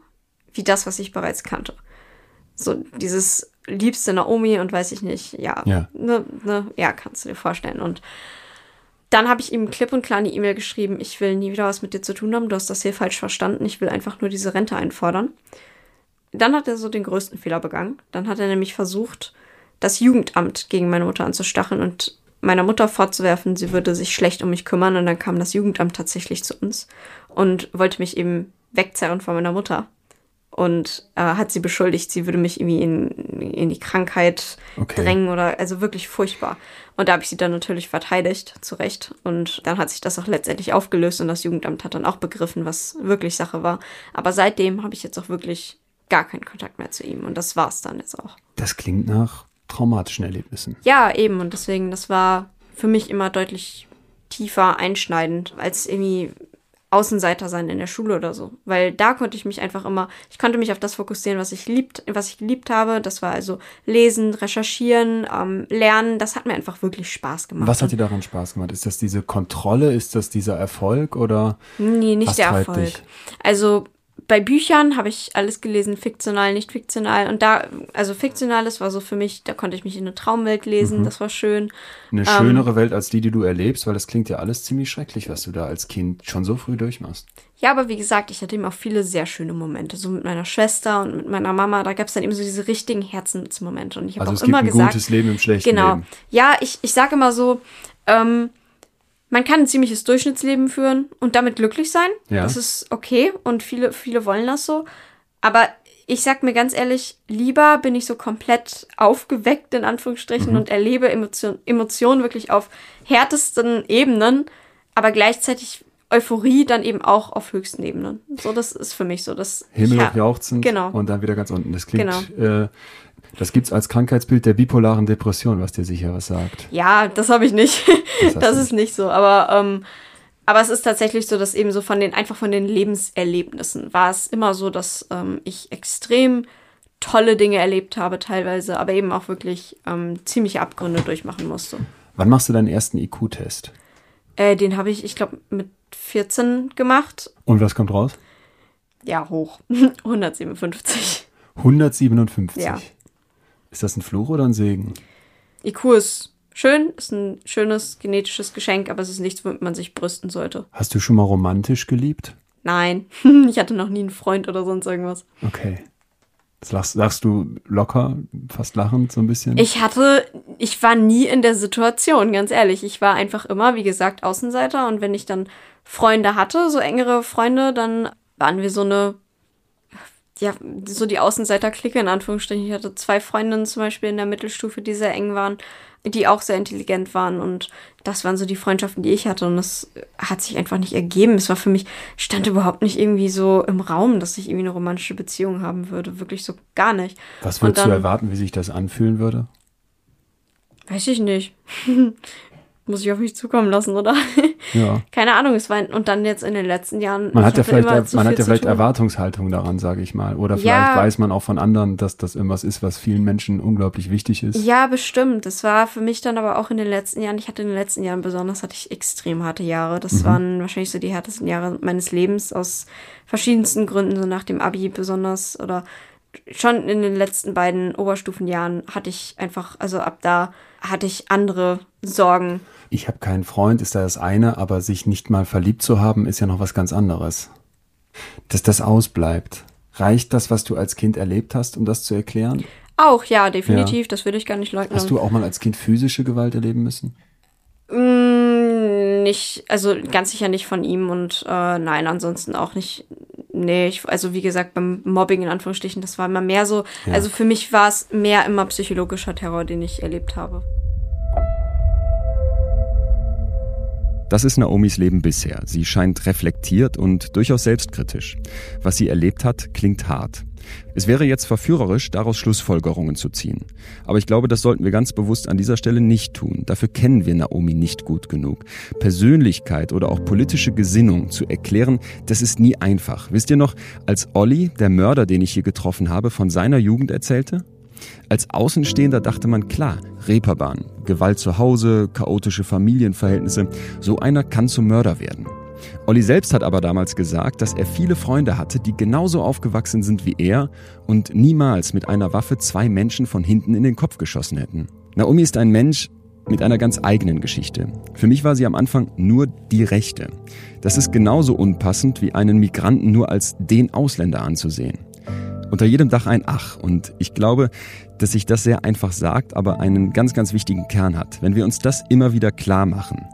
wie das, was ich bereits kannte. So dieses liebste Naomi und weiß ich nicht, ja, ja, ne, ne, ja kannst du dir vorstellen. Und dann habe ich ihm klipp und klar eine E-Mail geschrieben, ich will nie wieder was mit dir zu tun haben, du hast das hier falsch verstanden, ich will einfach nur diese Rente einfordern. Dann hat er so den größten Fehler begangen. Dann hat er nämlich versucht, das Jugendamt gegen meine Mutter anzustacheln und meiner Mutter vorzuwerfen, sie würde sich schlecht um mich kümmern. Und dann kam das Jugendamt tatsächlich zu uns und wollte mich eben wegzerren von meiner Mutter und äh, hat sie beschuldigt, sie würde mich irgendwie in, in die Krankheit okay. drängen oder also wirklich furchtbar. Und da habe ich sie dann natürlich verteidigt, zu Recht. Und dann hat sich das auch letztendlich aufgelöst und das Jugendamt hat dann auch begriffen, was wirklich Sache war. Aber seitdem habe ich jetzt auch wirklich gar keinen Kontakt mehr zu ihm und das war's dann jetzt auch. Das klingt nach traumatischen Erlebnissen. Ja, eben und deswegen, das war für mich immer deutlich tiefer einschneidend, als irgendwie Außenseiter sein in der Schule oder so. Weil da konnte ich mich einfach immer, ich konnte mich auf das fokussieren, was ich liebt, was ich geliebt habe. Das war also lesen, recherchieren, ähm, lernen. Das hat mir einfach wirklich Spaß gemacht. Was hat dir daran Spaß gemacht? Ist das diese Kontrolle? Ist das dieser Erfolg oder? Nee, nicht der Erfolg. Dich? Also bei Büchern habe ich alles gelesen, fiktional, nicht fiktional. Und da, also fiktionales war so für mich, da konnte ich mich in eine Traumwelt lesen, mhm. das war schön. Eine ähm, schönere Welt als die, die du erlebst, weil das klingt ja alles ziemlich schrecklich, was du da als Kind schon so früh durchmachst. Ja, aber wie gesagt, ich hatte eben auch viele sehr schöne Momente. So mit meiner Schwester und mit meiner Mama, da gab es dann eben so diese richtigen Herzensmomente. Und ich habe also auch immer gesagt. Also ein gutes Leben im schlechten genau, Leben. Ja, ich, ich sage immer so, ähm, man kann ein ziemliches Durchschnittsleben führen und damit glücklich sein. Ja. Das ist okay und viele, viele wollen das so. Aber ich sag mir ganz ehrlich, lieber bin ich so komplett aufgeweckt, in Anführungsstrichen, mhm. und erlebe Emotion, Emotionen wirklich auf härtesten Ebenen, aber gleichzeitig Euphorie dann eben auch auf höchsten Ebenen. So, das ist für mich so. Das, Himmel ja, jauchzend genau. und dann wieder ganz unten. Das klingt genau. äh, das gibt es als Krankheitsbild der bipolaren Depression, was dir sicher was sagt. Ja, das habe ich nicht. Das, das ist nicht so. Aber ähm, aber es ist tatsächlich so, dass eben so von den, einfach von den Lebenserlebnissen war es immer so, dass ähm, ich extrem tolle Dinge erlebt habe teilweise, aber eben auch wirklich ähm, ziemliche Abgründe durchmachen musste. Wann machst du deinen ersten IQ-Test? Äh, den habe ich, ich glaube, mit 14 gemacht. Und was kommt raus? Ja, hoch. [LAUGHS] 157. 157? Ja. Ist das ein Fluch oder ein Segen? IQ ist schön, ist ein schönes genetisches Geschenk, aber es ist nichts, womit man sich brüsten sollte. Hast du schon mal romantisch geliebt? Nein, [LAUGHS] ich hatte noch nie einen Freund oder sonst irgendwas. Okay. Sagst, sagst du locker, fast lachend so ein bisschen? Ich hatte, ich war nie in der Situation, ganz ehrlich. Ich war einfach immer, wie gesagt, Außenseiter und wenn ich dann Freunde hatte, so engere Freunde, dann waren wir so eine, ja, so die Außenseiter-Clique in Anführungsstrichen. Ich hatte zwei Freundinnen zum Beispiel in der Mittelstufe, die sehr eng waren die auch sehr intelligent waren. Und das waren so die Freundschaften, die ich hatte. Und das hat sich einfach nicht ergeben. Es war für mich, stand überhaupt nicht irgendwie so im Raum, dass ich irgendwie eine romantische Beziehung haben würde. Wirklich so gar nicht. Was würdest dann, du erwarten, wie sich das anfühlen würde? Weiß ich nicht. [LAUGHS] muss ich auf mich zukommen lassen, oder? [LAUGHS] Ja. Keine Ahnung, es war und dann jetzt in den letzten Jahren. Man hat ja vielleicht, man hat ja vielleicht Erwartungshaltung daran, sage ich mal. Oder vielleicht ja. weiß man auch von anderen, dass das irgendwas ist, was vielen Menschen unglaublich wichtig ist. Ja, bestimmt. Das war für mich dann aber auch in den letzten Jahren, ich hatte in den letzten Jahren besonders, hatte ich extrem harte Jahre. Das mhm. waren wahrscheinlich so die härtesten Jahre meines Lebens aus verschiedensten Gründen, so nach dem Abi besonders oder schon in den letzten beiden Oberstufenjahren hatte ich einfach, also ab da hatte ich andere Sorgen. Ich habe keinen Freund, ist da das eine, aber sich nicht mal verliebt zu haben, ist ja noch was ganz anderes. Dass das ausbleibt. Reicht das, was du als Kind erlebt hast, um das zu erklären? Auch, ja, definitiv. Ja. Das würde ich gar nicht leugnen. Hast du auch mal als Kind physische Gewalt erleben müssen? Mm, nicht, also ganz sicher nicht von ihm und äh, nein, ansonsten auch nicht. Nee, ich, also wie gesagt, beim Mobbing in Anführungsstrichen, das war immer mehr so. Ja. Also für mich war es mehr immer psychologischer Terror, den ich erlebt habe. Das ist Naomis Leben bisher. Sie scheint reflektiert und durchaus selbstkritisch. Was sie erlebt hat, klingt hart. Es wäre jetzt verführerisch, daraus Schlussfolgerungen zu ziehen. Aber ich glaube, das sollten wir ganz bewusst an dieser Stelle nicht tun. Dafür kennen wir Naomi nicht gut genug. Persönlichkeit oder auch politische Gesinnung zu erklären, das ist nie einfach. Wisst ihr noch, als Olli, der Mörder, den ich hier getroffen habe, von seiner Jugend erzählte? Als Außenstehender dachte man, klar, Reeperbahn, Gewalt zu Hause, chaotische Familienverhältnisse, so einer kann zum Mörder werden. Olli selbst hat aber damals gesagt, dass er viele Freunde hatte, die genauso aufgewachsen sind wie er und niemals mit einer Waffe zwei Menschen von hinten in den Kopf geschossen hätten. Naomi ist ein Mensch mit einer ganz eigenen Geschichte. Für mich war sie am Anfang nur die Rechte. Das ist genauso unpassend wie einen Migranten nur als den Ausländer anzusehen unter jedem Dach ein Ach. Und ich glaube, dass sich das sehr einfach sagt, aber einen ganz, ganz wichtigen Kern hat. Wenn wir uns das immer wieder klar machen,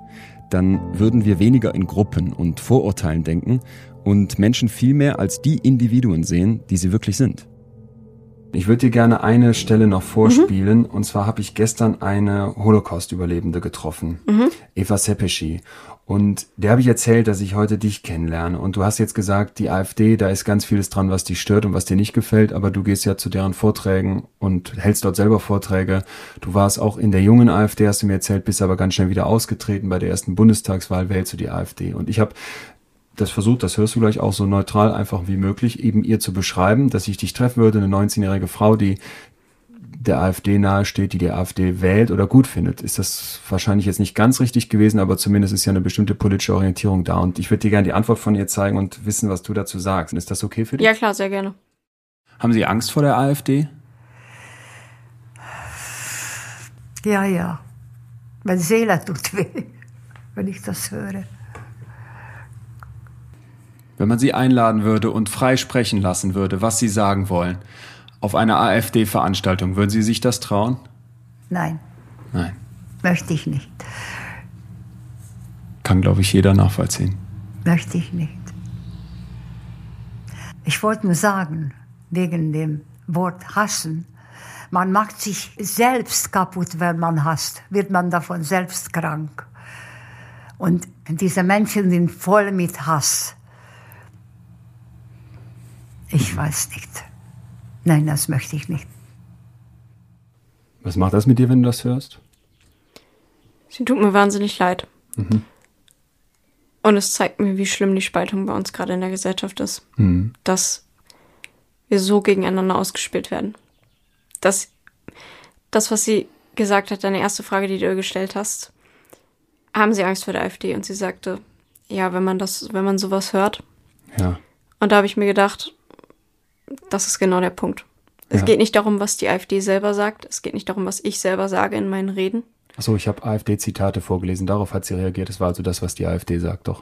dann würden wir weniger in Gruppen und Vorurteilen denken und Menschen viel mehr als die Individuen sehen, die sie wirklich sind. Ich würde dir gerne eine Stelle noch vorspielen. Mhm. Und zwar habe ich gestern eine Holocaust-Überlebende getroffen, mhm. Eva Sepeschi. Und der habe ich erzählt, dass ich heute dich kennenlerne. Und du hast jetzt gesagt, die AfD, da ist ganz vieles dran, was dich stört und was dir nicht gefällt. Aber du gehst ja zu deren Vorträgen und hältst dort selber Vorträge. Du warst auch in der jungen AfD, hast du mir erzählt, bist aber ganz schnell wieder ausgetreten. Bei der ersten Bundestagswahl wählst du die AfD. Und ich habe das versucht, das hörst du gleich auch so neutral einfach wie möglich, eben ihr zu beschreiben, dass ich dich treffen würde, eine 19-jährige Frau, die der AfD nahesteht, die die AfD wählt oder gut findet, ist das wahrscheinlich jetzt nicht ganz richtig gewesen, aber zumindest ist ja eine bestimmte politische Orientierung da. Und ich würde dir gerne die Antwort von ihr zeigen und wissen, was du dazu sagst. Ist das okay für dich? Ja, klar, sehr gerne. Haben Sie Angst vor der AfD? Ja, ja. Meine Seele tut weh, wenn ich das höre. Wenn man Sie einladen würde und frei sprechen lassen würde, was Sie sagen wollen, auf einer AfD-Veranstaltung. Würden Sie sich das trauen? Nein. Nein. Möchte ich nicht. Kann, glaube ich, jeder nachvollziehen. Möchte ich nicht. Ich wollte nur sagen, wegen dem Wort hassen, man macht sich selbst kaputt, wenn man hasst, wird man davon selbst krank. Und diese Menschen sind voll mit Hass. Ich weiß nicht. Nein, das möchte ich nicht. Was macht das mit dir, wenn du das hörst? Sie tut mir wahnsinnig leid. Mhm. Und es zeigt mir, wie schlimm die Spaltung bei uns gerade in der Gesellschaft ist. Mhm. Dass wir so gegeneinander ausgespielt werden. Dass das, was sie gesagt hat, deine erste Frage, die du ihr gestellt hast, haben sie Angst vor der AfD? Und sie sagte, ja, wenn man das, wenn man sowas hört. Ja. Und da habe ich mir gedacht, das ist genau der Punkt. Es ja. geht nicht darum, was die AfD selber sagt. Es geht nicht darum, was ich selber sage in meinen Reden. Achso, ich habe AfD-Zitate vorgelesen. Darauf hat sie reagiert. Das war also das, was die AfD sagt, doch.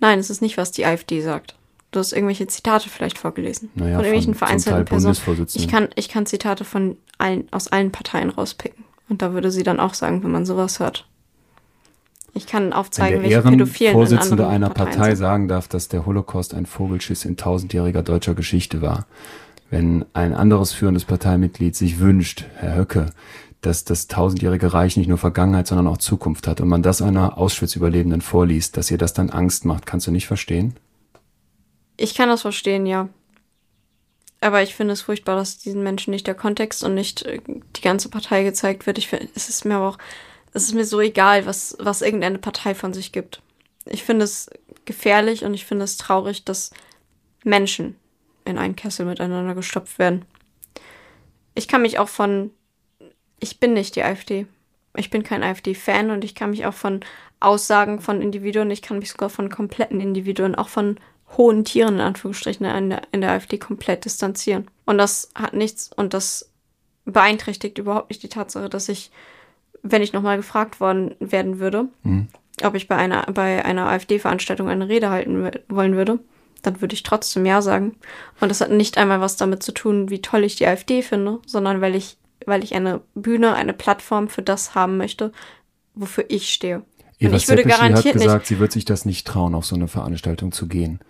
Nein, es ist nicht, was die AfD sagt. Du hast irgendwelche Zitate vielleicht vorgelesen. Naja, von irgendwelchen von, vereinzelten Personen. Ich kann, ich kann Zitate von allen, aus allen Parteien rauspicken. Und da würde sie dann auch sagen, wenn man sowas hört. Ich kann aufzeigen, welche Pädophilen Vorsitzende einer Parteien Partei sind. sagen darf, dass der Holocaust ein Vogelschiss in tausendjähriger deutscher Geschichte war. Wenn ein anderes führendes Parteimitglied sich wünscht, Herr Höcke, dass das tausendjährige Reich nicht nur Vergangenheit, sondern auch Zukunft hat und man das einer Auschwitz-Überlebenden vorliest, dass ihr das dann Angst macht, kannst du nicht verstehen? Ich kann das verstehen, ja. Aber ich finde es furchtbar, dass diesen Menschen nicht der Kontext und nicht äh, die ganze Partei gezeigt wird. Ich finde, es ist mir aber auch, es ist mir so egal, was, was irgendeine Partei von sich gibt. Ich finde es gefährlich und ich finde es traurig, dass Menschen in einen Kessel miteinander gestopft werden. Ich kann mich auch von ich bin nicht die AfD. Ich bin kein AfD-Fan und ich kann mich auch von Aussagen von Individuen, ich kann mich sogar von kompletten Individuen, auch von hohen Tieren in Anführungsstrichen in der, in der AfD komplett distanzieren. Und das hat nichts und das beeinträchtigt überhaupt nicht die Tatsache, dass ich, wenn ich nochmal gefragt worden werden würde, mhm. ob ich bei einer, bei einer AfD-Veranstaltung eine Rede halten wollen würde, dann würde ich trotzdem Ja sagen. Und das hat nicht einmal was damit zu tun, wie toll ich die AfD finde, sondern weil ich weil ich eine Bühne, eine Plattform für das haben möchte, wofür ich stehe. Eva ich würde garantiert hat gesagt, nicht, sie wird sich das nicht trauen, auf so eine Veranstaltung zu gehen.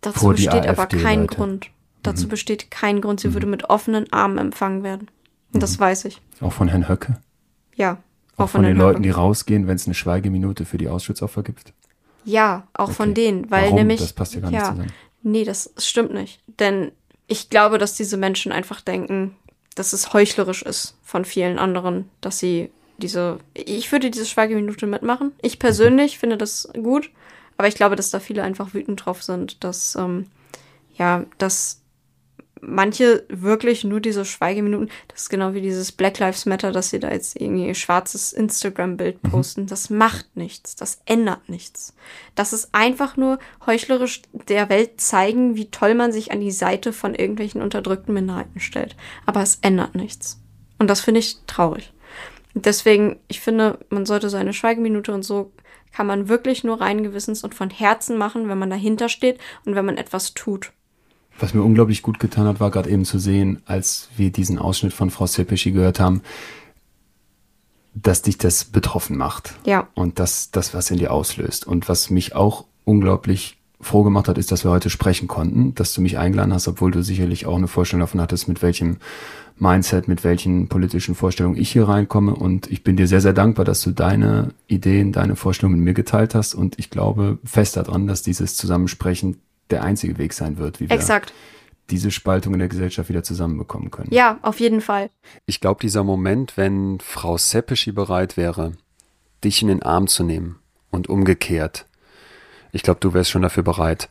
Dazu besteht aber kein Grund. Dazu mhm. besteht kein Grund. Sie mhm. würde mit offenen Armen empfangen werden. Und mhm. das weiß ich. Auch von Herrn Höcke? Ja. Auch, auch von, von den Leuten, die rausgehen, wenn es eine Schweigeminute für die Ausschussopfer gibt? Ja, auch okay. von denen, weil Warum? nämlich. Das passt ja gar ja, nicht zusammen. Nee, das stimmt nicht. Denn ich glaube, dass diese Menschen einfach denken, dass es heuchlerisch ist von vielen anderen, dass sie diese. Ich würde diese Schweigeminute mitmachen. Ich persönlich finde das gut, aber ich glaube, dass da viele einfach wütend drauf sind, dass ähm, ja, dass manche wirklich nur diese Schweigeminuten, das ist genau wie dieses Black Lives Matter, dass sie da jetzt irgendwie ihr schwarzes Instagram-Bild mhm. posten. Mhm. Das macht nichts, das ändert nichts. Das ist einfach nur heuchlerisch der Welt zeigen, wie toll man sich an die Seite von irgendwelchen unterdrückten Minderheiten stellt. Aber es ändert nichts. Und das finde ich traurig. Und deswegen, ich finde, man sollte so eine Schweigeminute und so kann man wirklich nur rein gewissens und von Herzen machen, wenn man dahinter steht und wenn man etwas tut. Was mir unglaublich gut getan hat, war gerade eben zu sehen, als wir diesen Ausschnitt von Frau Sepeschi gehört haben, dass dich das betroffen macht. Ja. Und dass das was in dir auslöst. Und was mich auch unglaublich froh gemacht hat, ist, dass wir heute sprechen konnten, dass du mich eingeladen hast, obwohl du sicherlich auch eine Vorstellung davon hattest, mit welchem Mindset, mit welchen politischen Vorstellungen ich hier reinkomme. Und ich bin dir sehr, sehr dankbar, dass du deine Ideen, deine Vorstellungen mit mir geteilt hast. Und ich glaube fest daran, dass dieses Zusammensprechen der einzige Weg sein wird, wie wir Exakt. diese Spaltung in der Gesellschaft wieder zusammenbekommen können. Ja, auf jeden Fall. Ich glaube, dieser Moment, wenn Frau Seppeschi bereit wäre, dich in den Arm zu nehmen und umgekehrt, ich glaube, du wärst schon dafür bereit.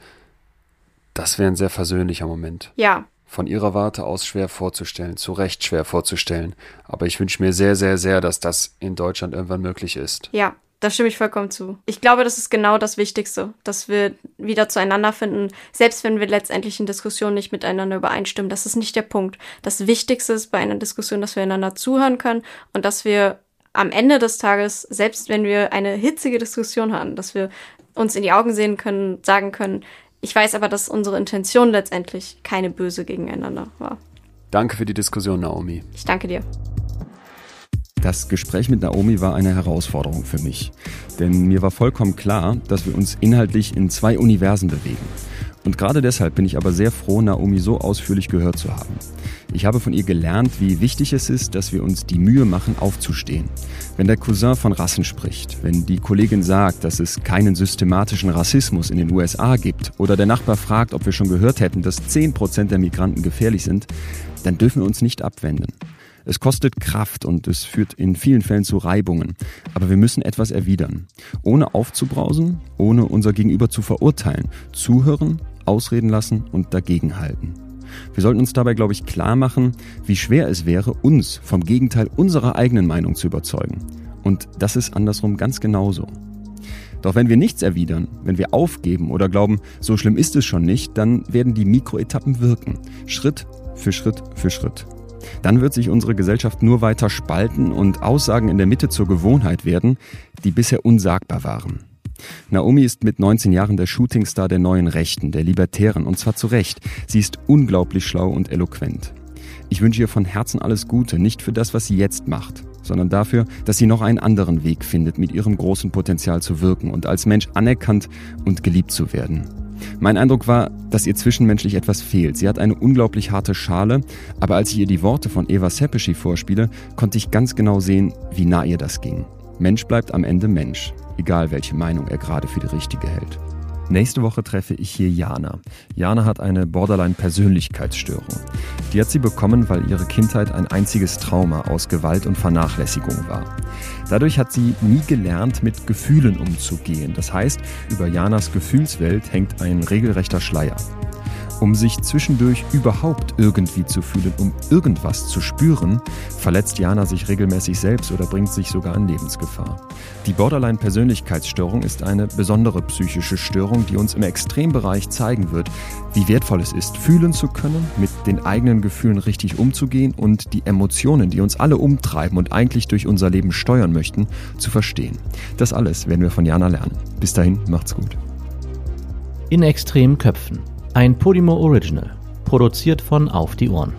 Das wäre ein sehr versöhnlicher Moment. Ja. Von ihrer Warte aus schwer vorzustellen, zu Recht schwer vorzustellen. Aber ich wünsche mir sehr, sehr, sehr, dass das in Deutschland irgendwann möglich ist. Ja, da stimme ich vollkommen zu. Ich glaube, das ist genau das Wichtigste, dass wir wieder zueinander finden, selbst wenn wir letztendlich in Diskussionen nicht miteinander übereinstimmen. Das ist nicht der Punkt. Das Wichtigste ist bei einer Diskussion, dass wir einander zuhören können und dass wir am Ende des Tages, selbst wenn wir eine hitzige Diskussion haben, dass wir uns in die Augen sehen können, sagen können, ich weiß aber, dass unsere Intention letztendlich keine böse gegeneinander war. Danke für die Diskussion, Naomi. Ich danke dir. Das Gespräch mit Naomi war eine Herausforderung für mich, denn mir war vollkommen klar, dass wir uns inhaltlich in zwei Universen bewegen. Und gerade deshalb bin ich aber sehr froh, Naomi so ausführlich gehört zu haben. Ich habe von ihr gelernt, wie wichtig es ist, dass wir uns die Mühe machen, aufzustehen. Wenn der Cousin von Rassen spricht, wenn die Kollegin sagt, dass es keinen systematischen Rassismus in den USA gibt oder der Nachbar fragt, ob wir schon gehört hätten, dass 10% der Migranten gefährlich sind, dann dürfen wir uns nicht abwenden. Es kostet Kraft und es führt in vielen Fällen zu Reibungen. Aber wir müssen etwas erwidern. Ohne aufzubrausen, ohne unser Gegenüber zu verurteilen. Zuhören, ausreden lassen und dagegenhalten. Wir sollten uns dabei, glaube ich, klar machen, wie schwer es wäre, uns vom Gegenteil unserer eigenen Meinung zu überzeugen. Und das ist andersrum ganz genauso. Doch wenn wir nichts erwidern, wenn wir aufgeben oder glauben, so schlimm ist es schon nicht, dann werden die Mikroetappen wirken. Schritt für Schritt für Schritt. Dann wird sich unsere Gesellschaft nur weiter spalten und Aussagen in der Mitte zur Gewohnheit werden, die bisher unsagbar waren. Naomi ist mit 19 Jahren der Shootingstar der neuen Rechten, der Libertären, und zwar zu Recht. Sie ist unglaublich schlau und eloquent. Ich wünsche ihr von Herzen alles Gute, nicht für das, was sie jetzt macht, sondern dafür, dass sie noch einen anderen Weg findet, mit ihrem großen Potenzial zu wirken und als Mensch anerkannt und geliebt zu werden. Mein Eindruck war, dass ihr zwischenmenschlich etwas fehlt. Sie hat eine unglaublich harte Schale, aber als ich ihr die Worte von Eva Sepeschi vorspiele, konnte ich ganz genau sehen, wie nah ihr das ging. Mensch bleibt am Ende Mensch, egal welche Meinung er gerade für die richtige hält. Nächste Woche treffe ich hier Jana. Jana hat eine Borderline-Persönlichkeitsstörung. Die hat sie bekommen, weil ihre Kindheit ein einziges Trauma aus Gewalt und Vernachlässigung war. Dadurch hat sie nie gelernt, mit Gefühlen umzugehen. Das heißt, über Janas Gefühlswelt hängt ein regelrechter Schleier. Um sich zwischendurch überhaupt irgendwie zu fühlen, um irgendwas zu spüren, verletzt Jana sich regelmäßig selbst oder bringt sich sogar in Lebensgefahr. Die Borderline-Persönlichkeitsstörung ist eine besondere psychische Störung, die uns im Extrembereich zeigen wird, wie wertvoll es ist, fühlen zu können, mit den eigenen Gefühlen richtig umzugehen und die Emotionen, die uns alle umtreiben und eigentlich durch unser Leben steuern möchten, zu verstehen. Das alles werden wir von Jana lernen. Bis dahin, macht's gut. In extremen Köpfen ein Podimo Original, produziert von Auf die Ohren.